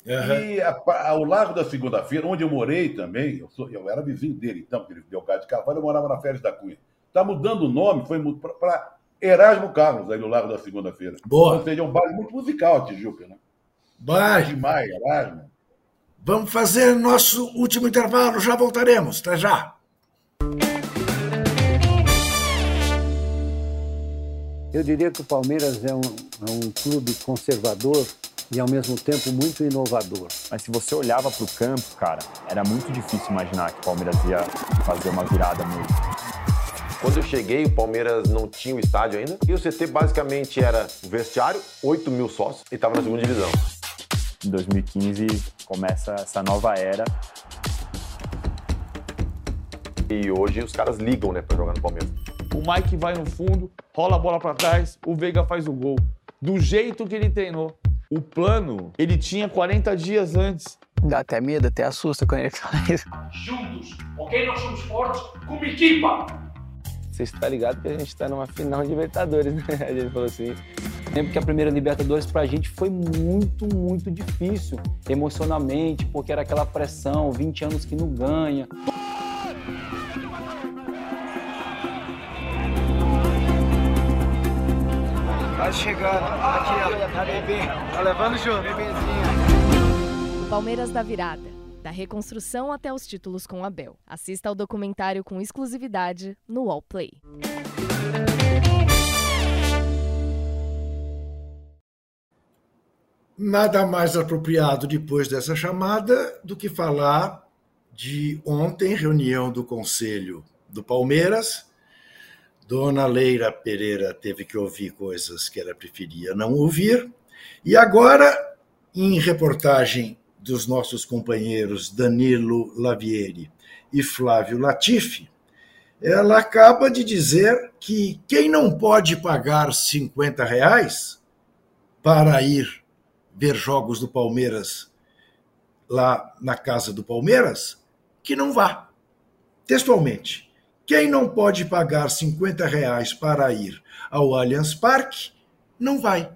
Uhum. E a, ao Largo da Segunda-feira, onde eu morei também, eu, sou, eu era vizinho dele, então, porque ele deu casa de Carvalho, eu morava na Férias da Cunha. Está mudando o nome, foi para Erasmo Carlos, aí no Largo da Segunda-feira. Boa. Ou seja, é um bairro muito musical a Tijuca, né? Bairro. Demais, Erasmo. Vamos fazer nosso último intervalo, já voltaremos. Até já. Eu diria que o Palmeiras é um, é um clube conservador e ao mesmo tempo muito inovador. Mas se você olhava para o campo, cara, era muito difícil imaginar que o Palmeiras ia fazer uma virada mesmo. Quando eu cheguei, o Palmeiras não tinha o estádio ainda. E o CT basicamente era o vestiário, 8 mil sócios, e estava na segunda divisão. Em 2015 começa essa nova era. E hoje os caras ligam, né, para jogar no Palmeiras. O Mike vai no fundo, rola a bola para trás, o Veiga faz o gol. Do jeito que ele treinou. O plano, ele tinha 40 dias antes. Dá até medo, até assusta quando ele fala isso. Juntos, ok? Nós somos fortes como equipa. Você está ligado que a gente está numa final de Libertadores, né? A gente falou assim. Lembro que a primeira Libertadores pra gente foi muito, muito difícil emocionalmente, porque era aquela pressão, 20 anos que não ganha. Quase chegando. Aqui, ó. Tá bebê. Tá levando junto. Bebezinho. O Palmeiras da Virada. Da reconstrução até os títulos com Abel. Assista ao documentário com exclusividade no Wallplay. Nada mais apropriado depois dessa chamada do que falar de ontem, reunião do Conselho do Palmeiras. Dona Leira Pereira teve que ouvir coisas que ela preferia não ouvir. E agora, em reportagem dos nossos companheiros Danilo Lavieri e Flávio Latifi, ela acaba de dizer que quem não pode pagar 50 reais para ir ver jogos do Palmeiras lá na casa do Palmeiras, que não vá. Textualmente. Quem não pode pagar 50 reais para ir ao Allianz Parque, não vai.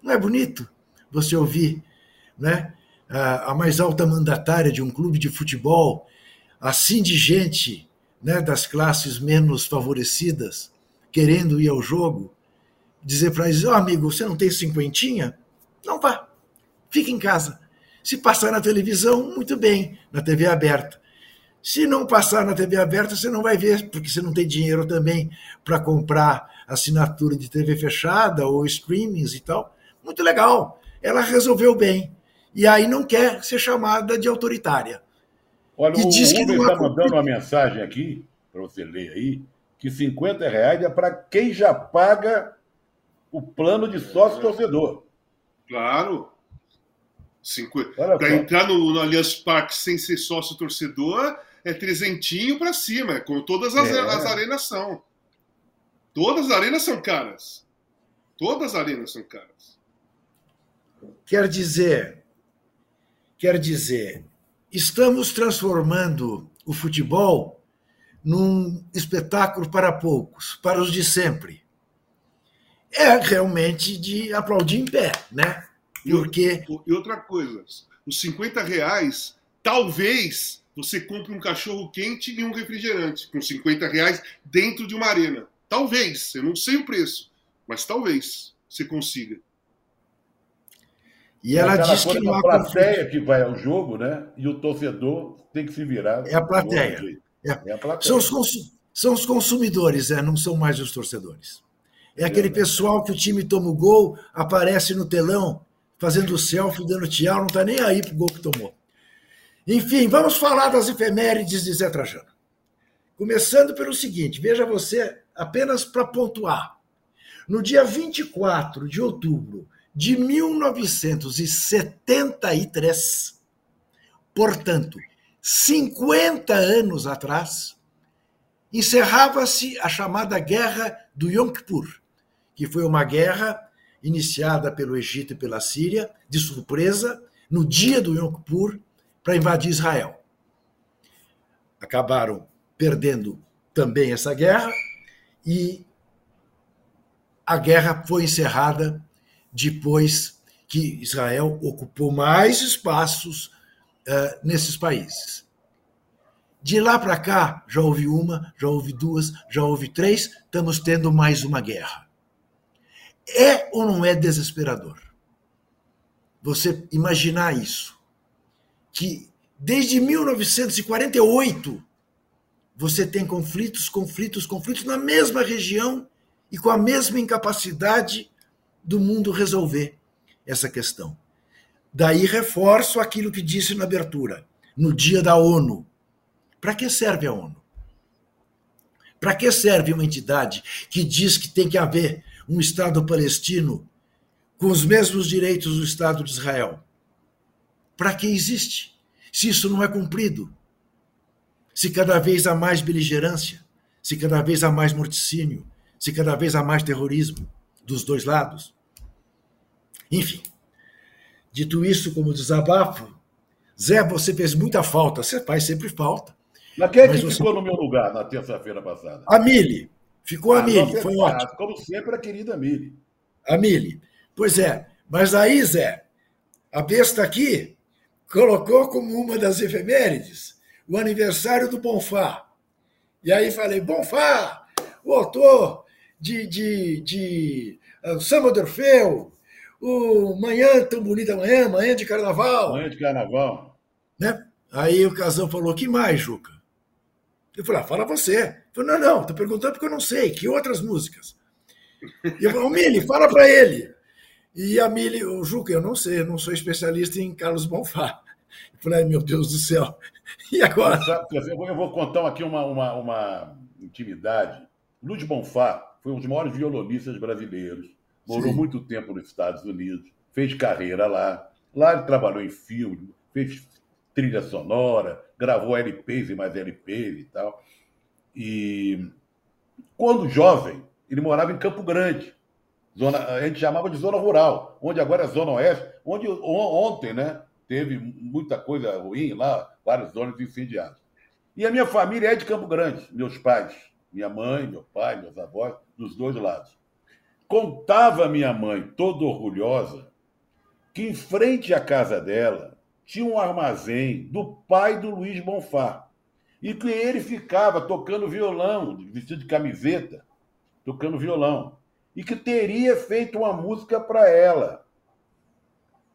Não é bonito você ouvir né, a mais alta mandatária de um clube de futebol, assim de gente né, das classes menos favorecidas, querendo ir ao jogo, dizer para eles: oh, amigo, você não tem cinquentinha? Não vá. Fique em casa. Se passar na televisão, muito bem, na TV aberta. Se não passar na TV aberta, você não vai ver, porque você não tem dinheiro também para comprar assinatura de TV fechada ou streamings e tal. Muito legal. Ela resolveu bem. E aí não quer ser chamada de autoritária. Olha, e o diz que Uber está há mandando uma mensagem aqui, para você ler aí, que 50 reais é para quem já paga o plano de sócio torcedor. Claro. Olha Para só. entrar no, no Allianz Parque sem ser sócio torcedor, é trezentinho para cima, como todas as, É. as arenas são. Todas as arenas são caras. Todas as arenas são caras. Quer dizer, quer dizer, estamos transformando o futebol num espetáculo para poucos, para os de sempre. É realmente de aplaudir em pé, né? Porque E outra coisa, os 50 reais, talvez você compre um cachorro quente e um refrigerante com 50 reais dentro de uma arena. Talvez, eu não sei o preço, mas talvez você consiga. E ela diz que não há plateia conflito. que vai ao jogo, né? E o torcedor tem que se virar. É a plateia. É. É a plateia. São os, consu- são os consumidores, é, não são mais os torcedores. É aquele pessoal que o time toma o gol, aparece no telão, fazendo selfie, dando tchau, não está nem aí pro gol que tomou. Enfim, vamos falar das efemérides de Zé Trajano. Começando pelo seguinte, veja você, apenas para pontuar. No dia 24 de outubro de 1973, portanto, 50 anos atrás, encerrava-se a chamada Guerra do Yom Kippur, que foi uma guerra iniciada pelo Egito e pela Síria, de surpresa, no dia do Yom Kippur, para invadir Israel. Acabaram perdendo também essa guerra e a guerra foi encerrada depois que Israel ocupou mais espaços eh, nesses países. De lá para cá, já houve uma, já houve duas, já houve três, estamos tendo mais uma guerra. É ou não é desesperador? Você imaginar isso? Que desde 1948 você tem conflitos, conflitos, conflitos na mesma região e com a mesma incapacidade do mundo resolver essa questão. Daí reforço aquilo que disse na abertura, no dia da ONU. Para que serve a ONU? Para que serve uma entidade que diz que tem que haver um Estado palestino com os mesmos direitos do Estado de Israel? Para que existe? Se isso não é cumprido, se cada vez há mais beligerância, se cada vez há mais morticínio, se cada vez há mais terrorismo dos dois lados. Enfim, dito isso como desabafo, Zé, você fez muita falta, você faz sempre falta. Mas quem é que você- ficou no meu lugar na terça-feira passada? A Mili, ficou a Ah, Mili, foi tá, ótimo. Como sempre, a querida Mili. A Mili. Pois é, mas aí, Zé, a besta aqui colocou como uma das efemérides o aniversário do Bonfá. E aí falei, Bonfá, o autor de, de, de o Samba do Orfeu, o Manhã Tão Bonita Manhã, Manhã de Carnaval. Manhã de Carnaval. Né? Aí o Casão falou, que mais, Juca? Eu falei, ah, fala você. Ele falou, não, não, tô perguntando porque eu não sei, que outras músicas? E eu falei, Mili, fala para ele. E a Mili, o Juca, eu não sei, eu não sou especialista em Carlos Bonfá. Eu falei, meu Deus do céu. E agora? Eu vou contar aqui uma, uma, uma intimidade. Luiz Bonfá foi um dos maiores violonistas brasileiros. Morou Sim. muito tempo nos Estados Unidos, fez carreira lá. Lá ele trabalhou em filme, fez trilha sonora, gravou LPs e mais LPs e tal. E quando jovem, ele morava em Campo Grande. Zona, a gente chamava de zona rural, onde agora é zona oeste, onde ontem, né, teve muita coisa ruim lá, várias zonas incendiadas. E a minha família é de Campo Grande, meus pais, minha mãe, meu pai, meus avós, dos dois lados. Contava minha mãe, toda orgulhosa, que em frente à casa dela tinha um armazém do pai do Luiz Bonfá. E que ele ficava tocando violão, vestido de camiseta, tocando violão. E que teria feito uma música para ela.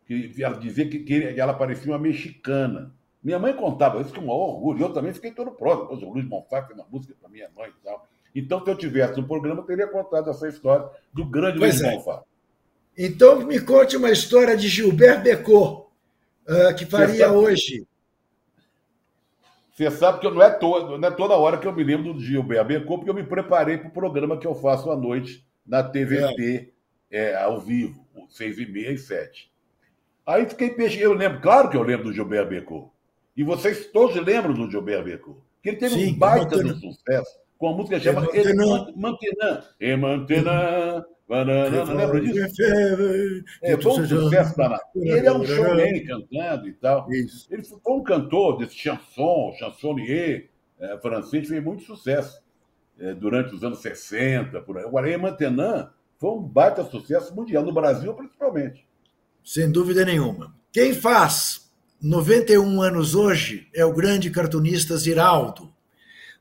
Que dizia que, que ela parecia uma mexicana. Minha mãe contava isso com o maior orgulho. Eu também fiquei todo próximo. Pois, o Luiz Bonfá fez uma música para minha mãe e tal. Então, se eu tivesse no programa, eu teria contado essa história do grande pois Luiz é. Bonfá. Então, me conte uma história de Gilberto Becot, uh, que faria hoje. Você sabe que não é, todo, não é toda hora que eu me lembro do Gilberto Becot, porque eu me preparei para o programa que eu faço à noite na TVT, é. É, ao vivo, seis e meia e sete. Aí fiquei pesquisando. Eu lembro, claro que eu lembro do Gilberto Becot. E vocês todos lembram do Gilberto Becot. Que ele teve Sim, um baita de sucesso com a música que chama Mantenã. E Mantenã. Não lembra disso? É, foi um sucesso danado. Ele é um showman cantando e tal. Isso. Ele foi um cantor desse chanson, chansonnier é, francês, fez muito sucesso é, durante os anos 60, por aí. Agora, Mantenã foi um baita sucesso mundial, no Brasil principalmente. Sem dúvida nenhuma. Quem faz 91 anos hoje é o grande cartunista Ziraldo.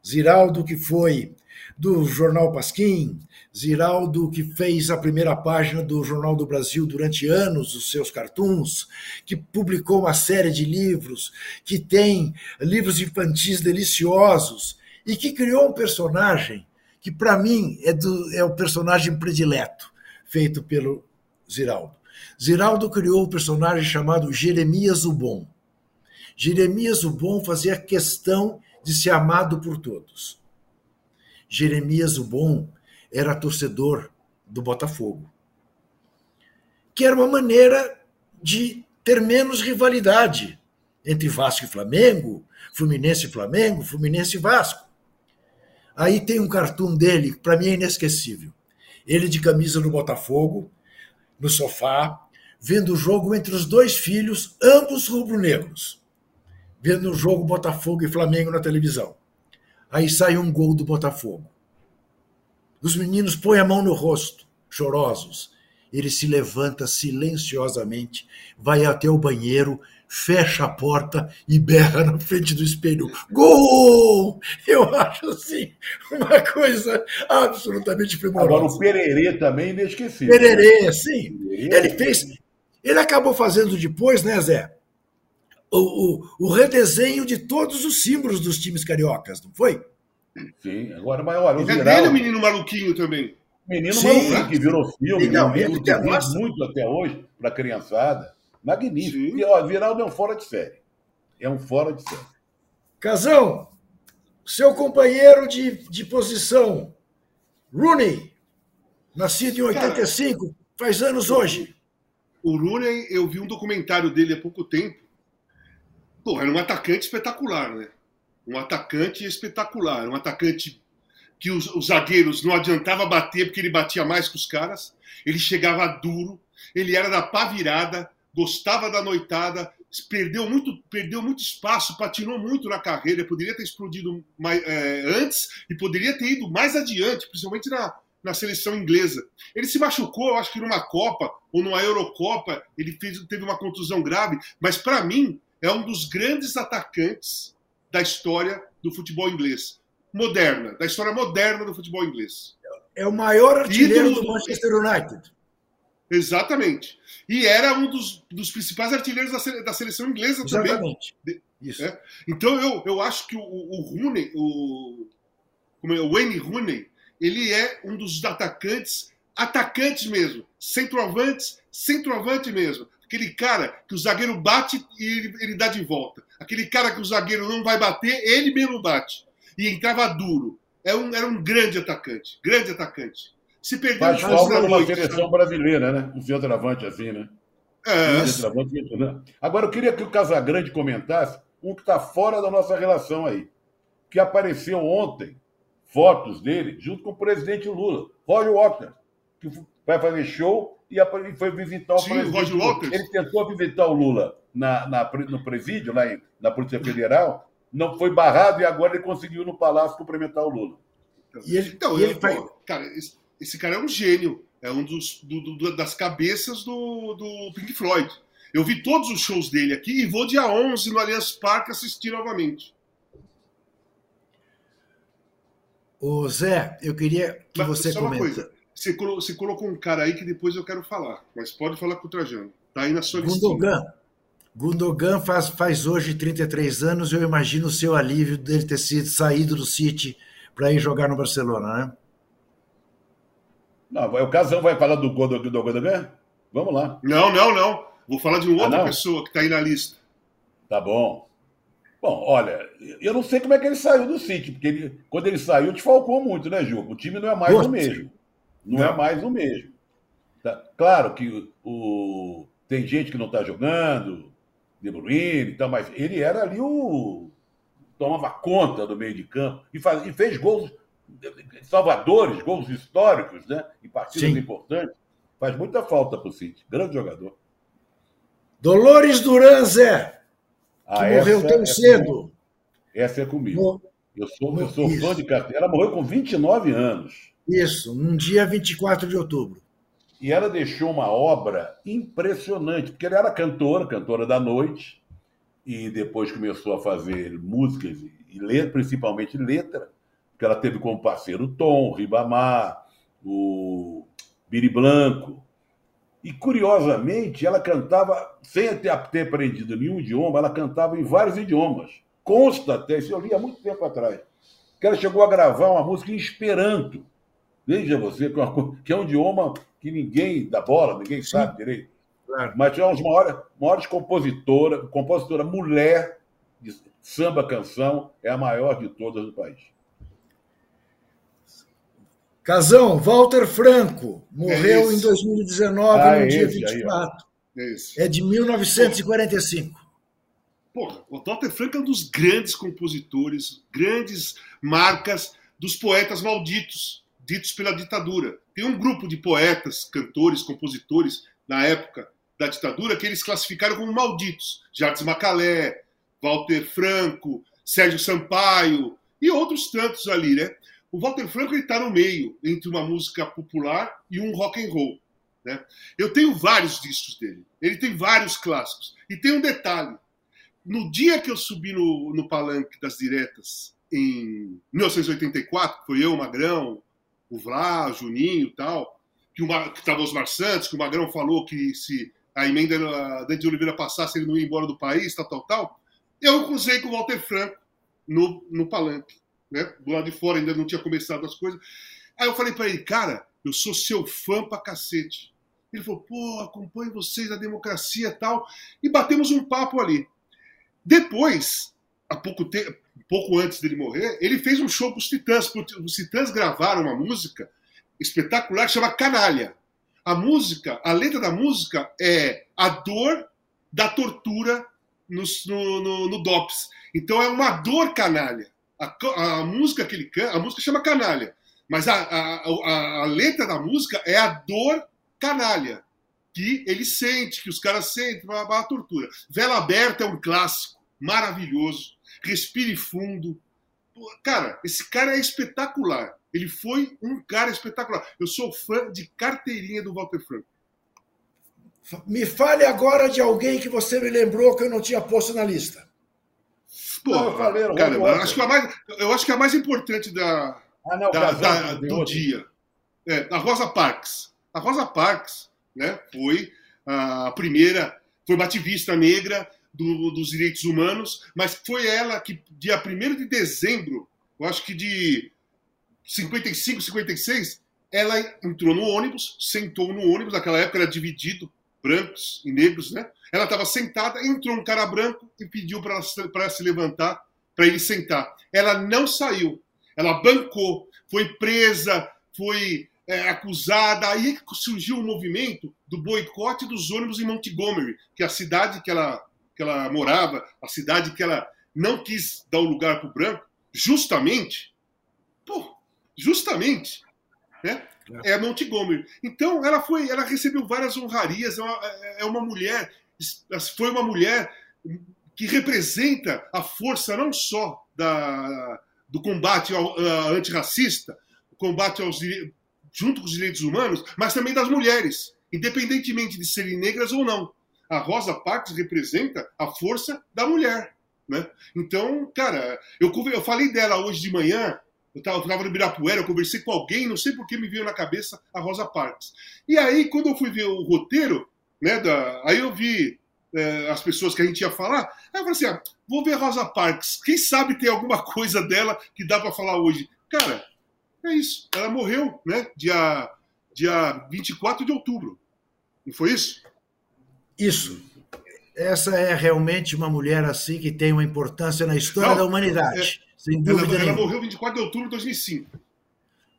Ziraldo, que foi do Jornal Pasquim, Ziraldo, que fez a primeira página do Jornal do Brasil durante anos, os seus cartoons, que publicou uma série de livros, que tem livros infantis deliciosos, e que criou um personagem que, para mim, é, do, é o personagem predileto, feito pelo Ziraldo. Ziraldo criou um personagem chamado Jeremias o Bom. Jeremias o Bom fazia questão de ser amado por todos. Jeremias o Bom era torcedor do Botafogo, que era uma maneira de ter menos rivalidade entre Vasco e Flamengo, Fluminense e Flamengo, Fluminense e Vasco. Aí tem um cartoon dele, para mim é inesquecível. Ele de camisa do Botafogo, no sofá, vendo o jogo entre os dois filhos, ambos rubro-negros. Vendo o jogo Botafogo e Flamengo na televisão. Aí sai um gol do Botafogo. Os meninos põem a mão no rosto, chorosos. Ele se levanta silenciosamente, vai até o banheiro, fecha a porta e berra na frente do espelho: Gol! Eu acho assim uma coisa absolutamente primorosa. Agora, o Pererê também é inesquecível. Pererê, né? sim. Pererê. Ele fez. Ele acabou fazendo depois, né, Zé? O, o, o redesenho de todos os símbolos dos times cariocas, não foi? Sim, agora, mas olha, o é dele o menino maluquinho também. Menino Sim. maluquinho, que virou filme, não, ele que muito até hoje para a criançada. Magnífico. E, ó, Viraldo é um fora de série. É um fora de série. Casão, seu companheiro de, de posição, Rooney, nascido em 85, Cara, faz anos hoje. O Rooney, eu vi um documentário dele há pouco tempo. Pô, era um atacante espetacular, né? Um atacante espetacular, um atacante que os, os, zagueiros não adiantava bater porque ele batia mais que os caras. Ele chegava duro, ele era da pá virada, gostava da noitada, perdeu muito, perdeu muito espaço, patinou muito na carreira, poderia ter explodido mais, é, antes e poderia ter ido mais adiante, principalmente na, na seleção inglesa. Ele se machucou, eu acho que numa Copa ou numa Eurocopa, ele fez, teve uma contusão grave, mas para mim é um dos grandes atacantes da história do futebol inglês. Moderna, da história moderna do futebol inglês. É o maior artilheiro Ídolo- do Manchester United. Exatamente. E era um dos, dos principais artilheiros da, sele- da seleção inglesa também. Exatamente. Isso. É. Então eu, eu acho que o, o Rooney, o, como é, o Wayne Rooney, ele é um dos atacantes, atacantes mesmo, centroavantes, centroavante mesmo. Aquele cara que o zagueiro bate e ele, ele dá de volta. Aquele cara que o zagueiro não vai bater, ele mesmo bate. E entrava duro. É um, era um grande atacante, grande atacante. Se perdeu Faz falta numa noite, seleção brasileira, né? Um centroavante assim, né? É. Um centroavante, né? Agora, eu queria que o Casagrande comentasse um que está fora da nossa relação aí. Que apareceu ontem, fotos dele, junto com o presidente Lula, Roger Waters, que vai fazer show e foi visitar o Sim, o presidente Roger. Ele tentou visitar o Lula na, na no presídio, lá em- na Polícia Federal, não foi barrado e agora ele conseguiu no Palácio cumprimentar o Lula. E ele, Então, e ele pô, cara, esse, esse cara é um gênio. É um dos do- do- das cabeças do, do Pink Floyd. Eu vi todos os shows dele aqui e vou dia 11 no Allianz Parque assistir novamente. Ô Zé, eu queria que Mas você só uma comenta. coisa. Você, colo- você colocou um cara aí que depois eu quero falar. Mas pode falar com o Trajano. Tá aí na sua listinha. Gundogan. Gundogan faz, faz hoje 33 anos, eu imagino o seu alívio dele ter sido saído do City para ir jogar no Barcelona, né? Não, vai- o Casão vai falar do gol do, do Gundogan? Vamos lá. Não, não, não. Vou falar de uma Ah, outra não? pessoa que tá aí na lista. Tá bom. Bom, olha, eu não sei como é que ele saiu do City, porque ele- quando ele saiu, desfalcou muito, né, Ju? O time não é mais Nossa. o mesmo. Não, Não. é mais o mesmo. Tá? Claro que o, tem gente que não está jogando, De Bruyne e tal, mas ele era ali o. tomava conta do meio de campo e, faz, e fez gols salvadores, gols históricos, né? Em partidas Sim. importantes. Faz muita falta para o City. Grande jogador. Dolores Duran, Zé, que Ah, morreu essa tão é cedo. comigo. Essa é comigo. No- Eu sou, eu sou fã de carteira. Ela morreu com 29 anos. Isso, num dia 24 de outubro. E ela deixou uma obra impressionante, porque ela era cantora, cantora da noite, e depois começou a fazer músicas e e letra, principalmente letra, porque ela teve como parceiro o Tom, o Ribamar, o Biri Blanco. E, curiosamente, ela cantava, sem ter, ter aprendido nenhum idioma, ela cantava em vários idiomas. Consta até, isso eu li há muito tempo atrás, que ela chegou a gravar uma música em Esperanto. Veja você, que é uma que é um idioma que ninguém dá bola, ninguém sabe direito. Claro. Mas é uma das maiores, maiores compositoras, compositora mulher de samba canção, é a maior de todas do país. Casão, Walter Franco, morreu É em esse. 2019, Ah, no é dia esse aí, ó. 24. É esse. É de 1945. Porra, o Walter Franco é um dos grandes compositores, grandes marcas dos poetas malditos, ditos pela ditadura. Tem um grupo de poetas, cantores, compositores, na época da ditadura, que eles classificaram como malditos. Jardim Macalé, Walter Franco, Sérgio Sampaio e outros tantos ali, né? O Walter Franco está no meio entre uma música popular e um rock and roll. Né? Eu tenho vários discos dele. Ele tem vários clássicos. E tem um detalhe. No dia que eu subi no, no palanque das diretas, em 1984, foi eu, o Magrão, o Vlá, o Juninho e tal, que, uma, que tava Osmar Santos, que o Magrão falou que se a emenda da de Oliveira passasse, ele não ia embora do país, tal, tal, tal. Eu cruzei com o Walter Franco no, no palanque. Né? Do lado de fora ainda não tinha começado as coisas. Aí eu falei para ele, cara, eu sou seu fã pra cacete. Ele falou, pô, acompanho vocês na democracia e tal. E batemos um papo ali. Depois, há pouco tempo, pouco antes dele morrer, ele fez um show para os Titãs. Os Titãs gravaram uma música espetacular que chama Canalha. A música, a letra da música é a dor da tortura no, no, no, no DOPS. Então é uma dor canalha. A, a música que ele canta, a música chama Canalha, mas a, a, a, letra da música é a dor canalha que ele sente, que os caras sentem, a tortura. Vela Aberta é um clássico, maravilhoso. Respire Fundo. Cara, esse cara é espetacular. Ele foi um cara espetacular. Eu sou fã de carteirinha do Walter Franco. Me fale agora de alguém que você me lembrou que eu não tinha posto na lista. Pô, Não, eu falei, era cara, eu acho que a mais, eu acho que a mais importante da, Ah, não, da- da- do outro. dia. é, a Rosa Parks. A Rosa Parks né, foi a primeira, foi uma ativista negra do, dos direitos humanos, mas foi ela que, dia 1 de dezembro, eu acho que de 55, 56, ela entrou no ônibus, sentou no ônibus, naquela época era dividido, brancos e negros, né? Ela estava sentada, entrou um cara branco e pediu para ela se levantar, para ele sentar. Ela não saiu, ela bancou, foi presa, foi é, acusada. Aí surgiu o um movimento do boicote dos ônibus em Montgomery, que é a cidade que ela, que ela morava, a cidade que ela não quis dar o lugar para o branco, justamente, pô, justamente, né? É Montgomery. Então ela foi, ela recebeu várias honrarias. É uma, é uma mulher, foi uma mulher que representa a força não só da, do combate ao, uh, antirracista, o combate aos junto com os direitos humanos, mas também das mulheres, independentemente de serem negras ou não. A Rosa Parks representa a força da mulher. Né? Então, cara, eu, eu falei dela hoje de manhã, eu estava no Ibirapuera, eu conversei com alguém, não sei por que me veio na cabeça a Rosa Parks. E aí, quando eu fui ver o roteiro, né, da, aí eu vi é, as pessoas que a gente ia falar, aí eu falei assim, ah, vou ver a Rosa Parks, quem sabe tem alguma coisa dela que dá para falar hoje. Cara, é isso. Ela morreu, né? Dia, dia 24 de outubro. Não foi isso? Isso. Essa é realmente uma mulher assim que tem uma importância na história Não, da humanidade. É, sem dúvida ela, ela morreu 24 de outubro de 2005.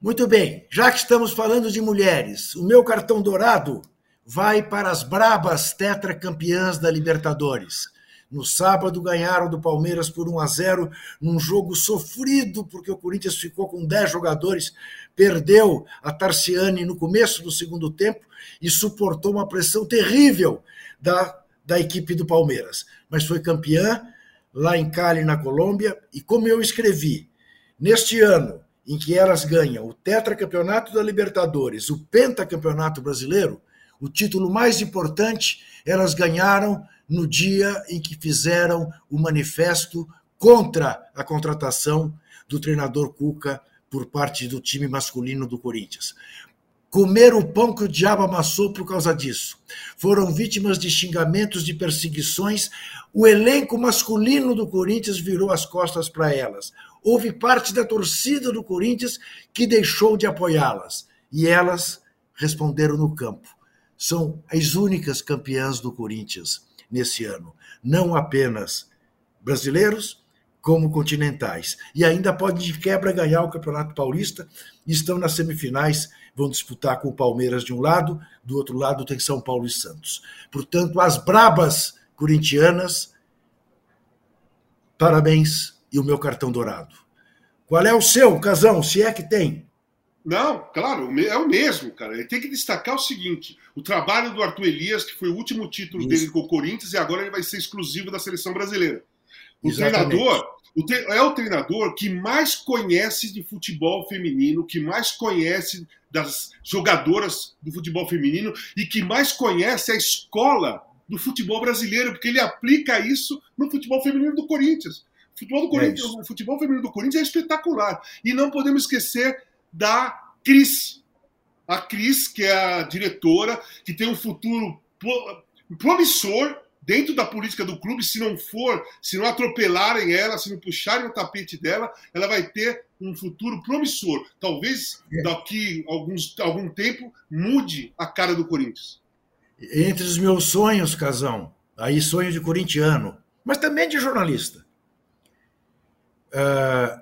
Muito bem. Já que estamos falando de mulheres, o meu cartão dourado vai para as brabas tetracampeãs da Libertadores. No sábado ganharam do Palmeiras por 1 a 0 num jogo sofrido, porque o Corinthians ficou com 10 jogadores, perdeu a Tarciane no começo do segundo tempo e suportou uma pressão terrível da, da equipe do Palmeiras. Mas foi campeã lá em Cali, na Colômbia, e como eu escrevi, neste ano em que elas ganham o tetracampeonato da Libertadores, o pentacampeonato brasileiro, o título mais importante, elas ganharam no dia em que fizeram o manifesto contra a contratação do treinador Cuca por parte do time masculino do Corinthians. Comeram o pão que o diabo amassou por causa disso. Foram vítimas de xingamentos, de perseguições. O elenco masculino do Corinthians virou as costas para elas. Houve parte da torcida do Corinthians que deixou de apoiá-las. E elas responderam no campo. São as únicas campeãs do Corinthians nesse ano. Não apenas brasileiros, como continentais. E ainda podem de quebra ganhar o Campeonato Paulista. Estão nas semifinais, vão disputar com o Palmeiras de um lado, do outro lado tem São Paulo e Santos. Portanto, as brabas corintianas, parabéns e o meu cartão dourado. Qual é o seu, Casão, se é que tem? Não, claro, é o mesmo, cara. Ele tem que destacar o seguinte: o trabalho do Arthur Elias, que foi o último título Isso. dele com o Corinthians, e agora ele vai ser exclusivo da seleção brasileira. O Exatamente. treinador o é o treinador que mais conhece de futebol feminino, que mais conhece das jogadoras do futebol feminino e que mais conhece a escola do futebol brasileiro, porque ele aplica isso no futebol feminino do Corinthians. O futebol, do Corinthians, é o futebol feminino do Corinthians é espetacular. E não podemos esquecer da Cris. A Cris, que é a diretora, que tem um futuro promissor dentro da política do clube, se não for, se não atropelarem ela, se não puxarem o tapete dela, ela vai ter um futuro promissor. Talvez é. daqui alguns, algum tempo mude a cara do Corinthians. Entre os meus sonhos, Casão, aí sonho de corintiano, mas também de jornalista. Uh,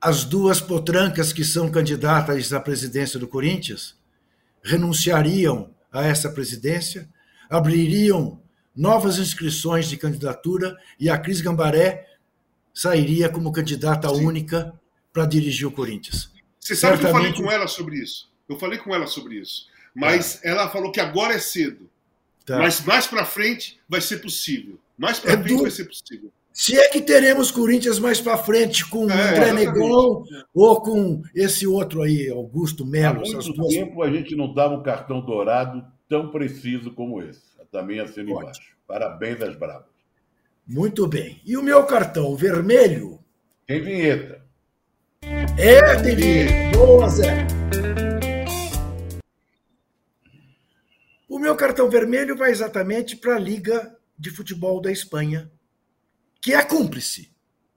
as duas potrancas que são candidatas à presidência do Corinthians renunciariam a essa presidência, abririam novas inscrições de candidatura e a Cris Gambaré sairia como candidata Sim. única para dirigir o Corinthians. Você sabe Certamente... que eu falei com ela sobre isso. Eu falei com ela sobre isso. Mas é. ela falou que agora é cedo. Tá. Mas mais para frente vai ser possível. Mais para é frente do... vai ser possível. Se é que teremos Corinthians mais para frente com o é, André Negão ou com esse outro aí, Augusto Melo. Há muito duas... tempo a gente não dava um cartão dourado tão preciso como esse. Também assino Ótimo. embaixo. Parabéns às Bravas. Muito bem. E o meu cartão vermelho? Tem vinheta. É, tem vinheta. Boa, Zé. O meu cartão vermelho vai exatamente para a Liga de Futebol da Espanha, que é cúmplice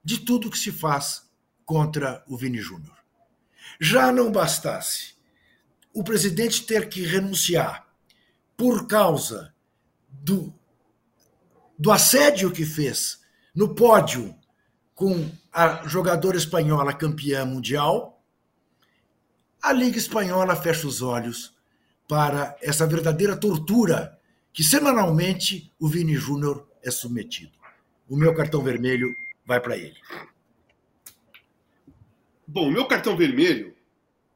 de tudo que se faz contra o Vini Júnior. Já não bastasse o presidente ter que renunciar por causa do, do assédio que fez no pódio com a jogadora espanhola campeã mundial, a Liga Espanhola fecha os olhos para essa verdadeira tortura que semanalmente o Vini Júnior é submetido. O meu cartão vermelho vai para ele. Bom, o meu cartão vermelho,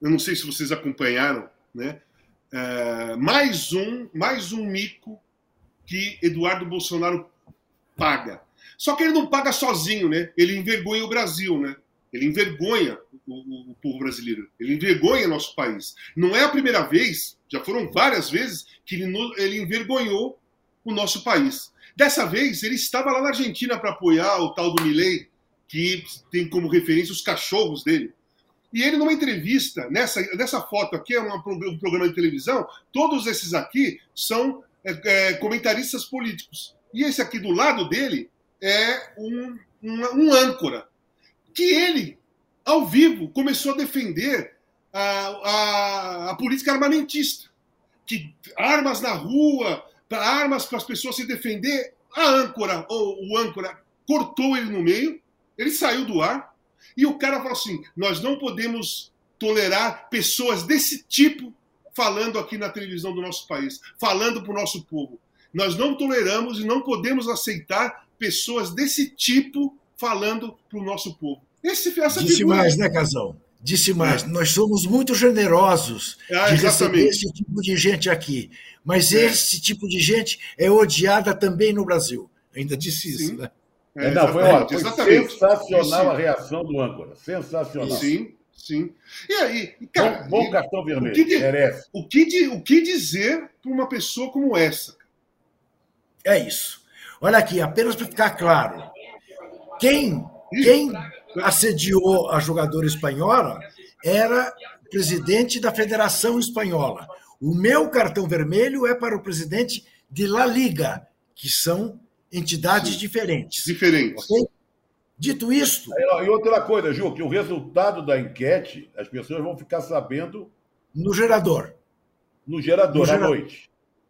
eu não sei se vocês acompanharam, né? É, mais um, mais um mico que Eduardo Bolsonaro paga. Só que ele não paga sozinho, né? Ele envergonha o Brasil, né? Ele envergonha o, o, o, povo brasileiro. Ele envergonha nosso país. Não é a primeira vez, já foram várias vezes, que ele, ele envergonhou o nosso país. Dessa vez, ele estava lá na Argentina para apoiar o tal do Milley, que tem como referência os cachorros dele. E ele, numa entrevista, nessa, nessa foto aqui, é um programa de televisão, todos esses aqui são é, é, comentaristas políticos. E esse aqui do lado dele é um, um, um âncora, que ele, ao vivo, começou a defender a, a, a política armamentista. Que armas na rua, armas para as pessoas se defender. A âncora, ou o âncora, cortou ele no meio, ele saiu do ar, e o cara falou assim: nós não podemos tolerar pessoas desse tipo falando aqui na televisão do nosso país, falando para o nosso povo. Nós não toleramos e não podemos aceitar pessoas desse tipo falando para o nosso povo. Esse, essa Disse figura... mais, né, Casão? Disse mais. É. Nós somos muito generosos ah, de receber esse tipo de gente aqui. Mas é. esse tipo de gente é odiada também no Brasil. Ainda disse isso, né? É, não, foi, ó, foi sensacional a reação do âncora. Sensacional. Sim, sim. E aí, cara, bom, bom cartão vermelho. O que, merece. O que, o que dizer para uma pessoa como essa? É isso. Olha aqui, apenas para ficar claro. Quem, quem assediou a jogadora espanhola era o presidente da Federação Espanhola. O meu cartão vermelho é para o presidente de La Liga, que são entidades Sim. diferentes. Diferentes. Okay? Dito isto. E outra coisa, Ju, que o resultado da enquete, as pessoas vão ficar sabendo. No gerador. No gerador, no à gerador. noite.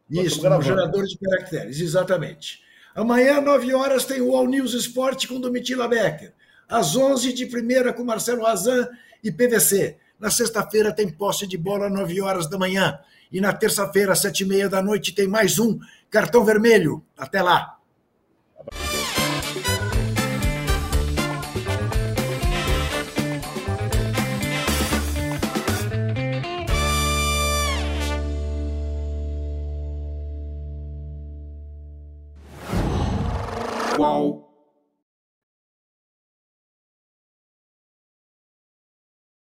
Isso, no gerador de caracteres, exatamente. Amanhã, 9 horas, tem o All News Esporte com Domitila Becker. Às 11 de primeira com Marcelo Razan e PVC. Na sexta-feira tem posse de bola, 9 horas da manhã. E na terça-feira, às 7 e meia da noite, tem mais um cartão vermelho. Até lá. Qual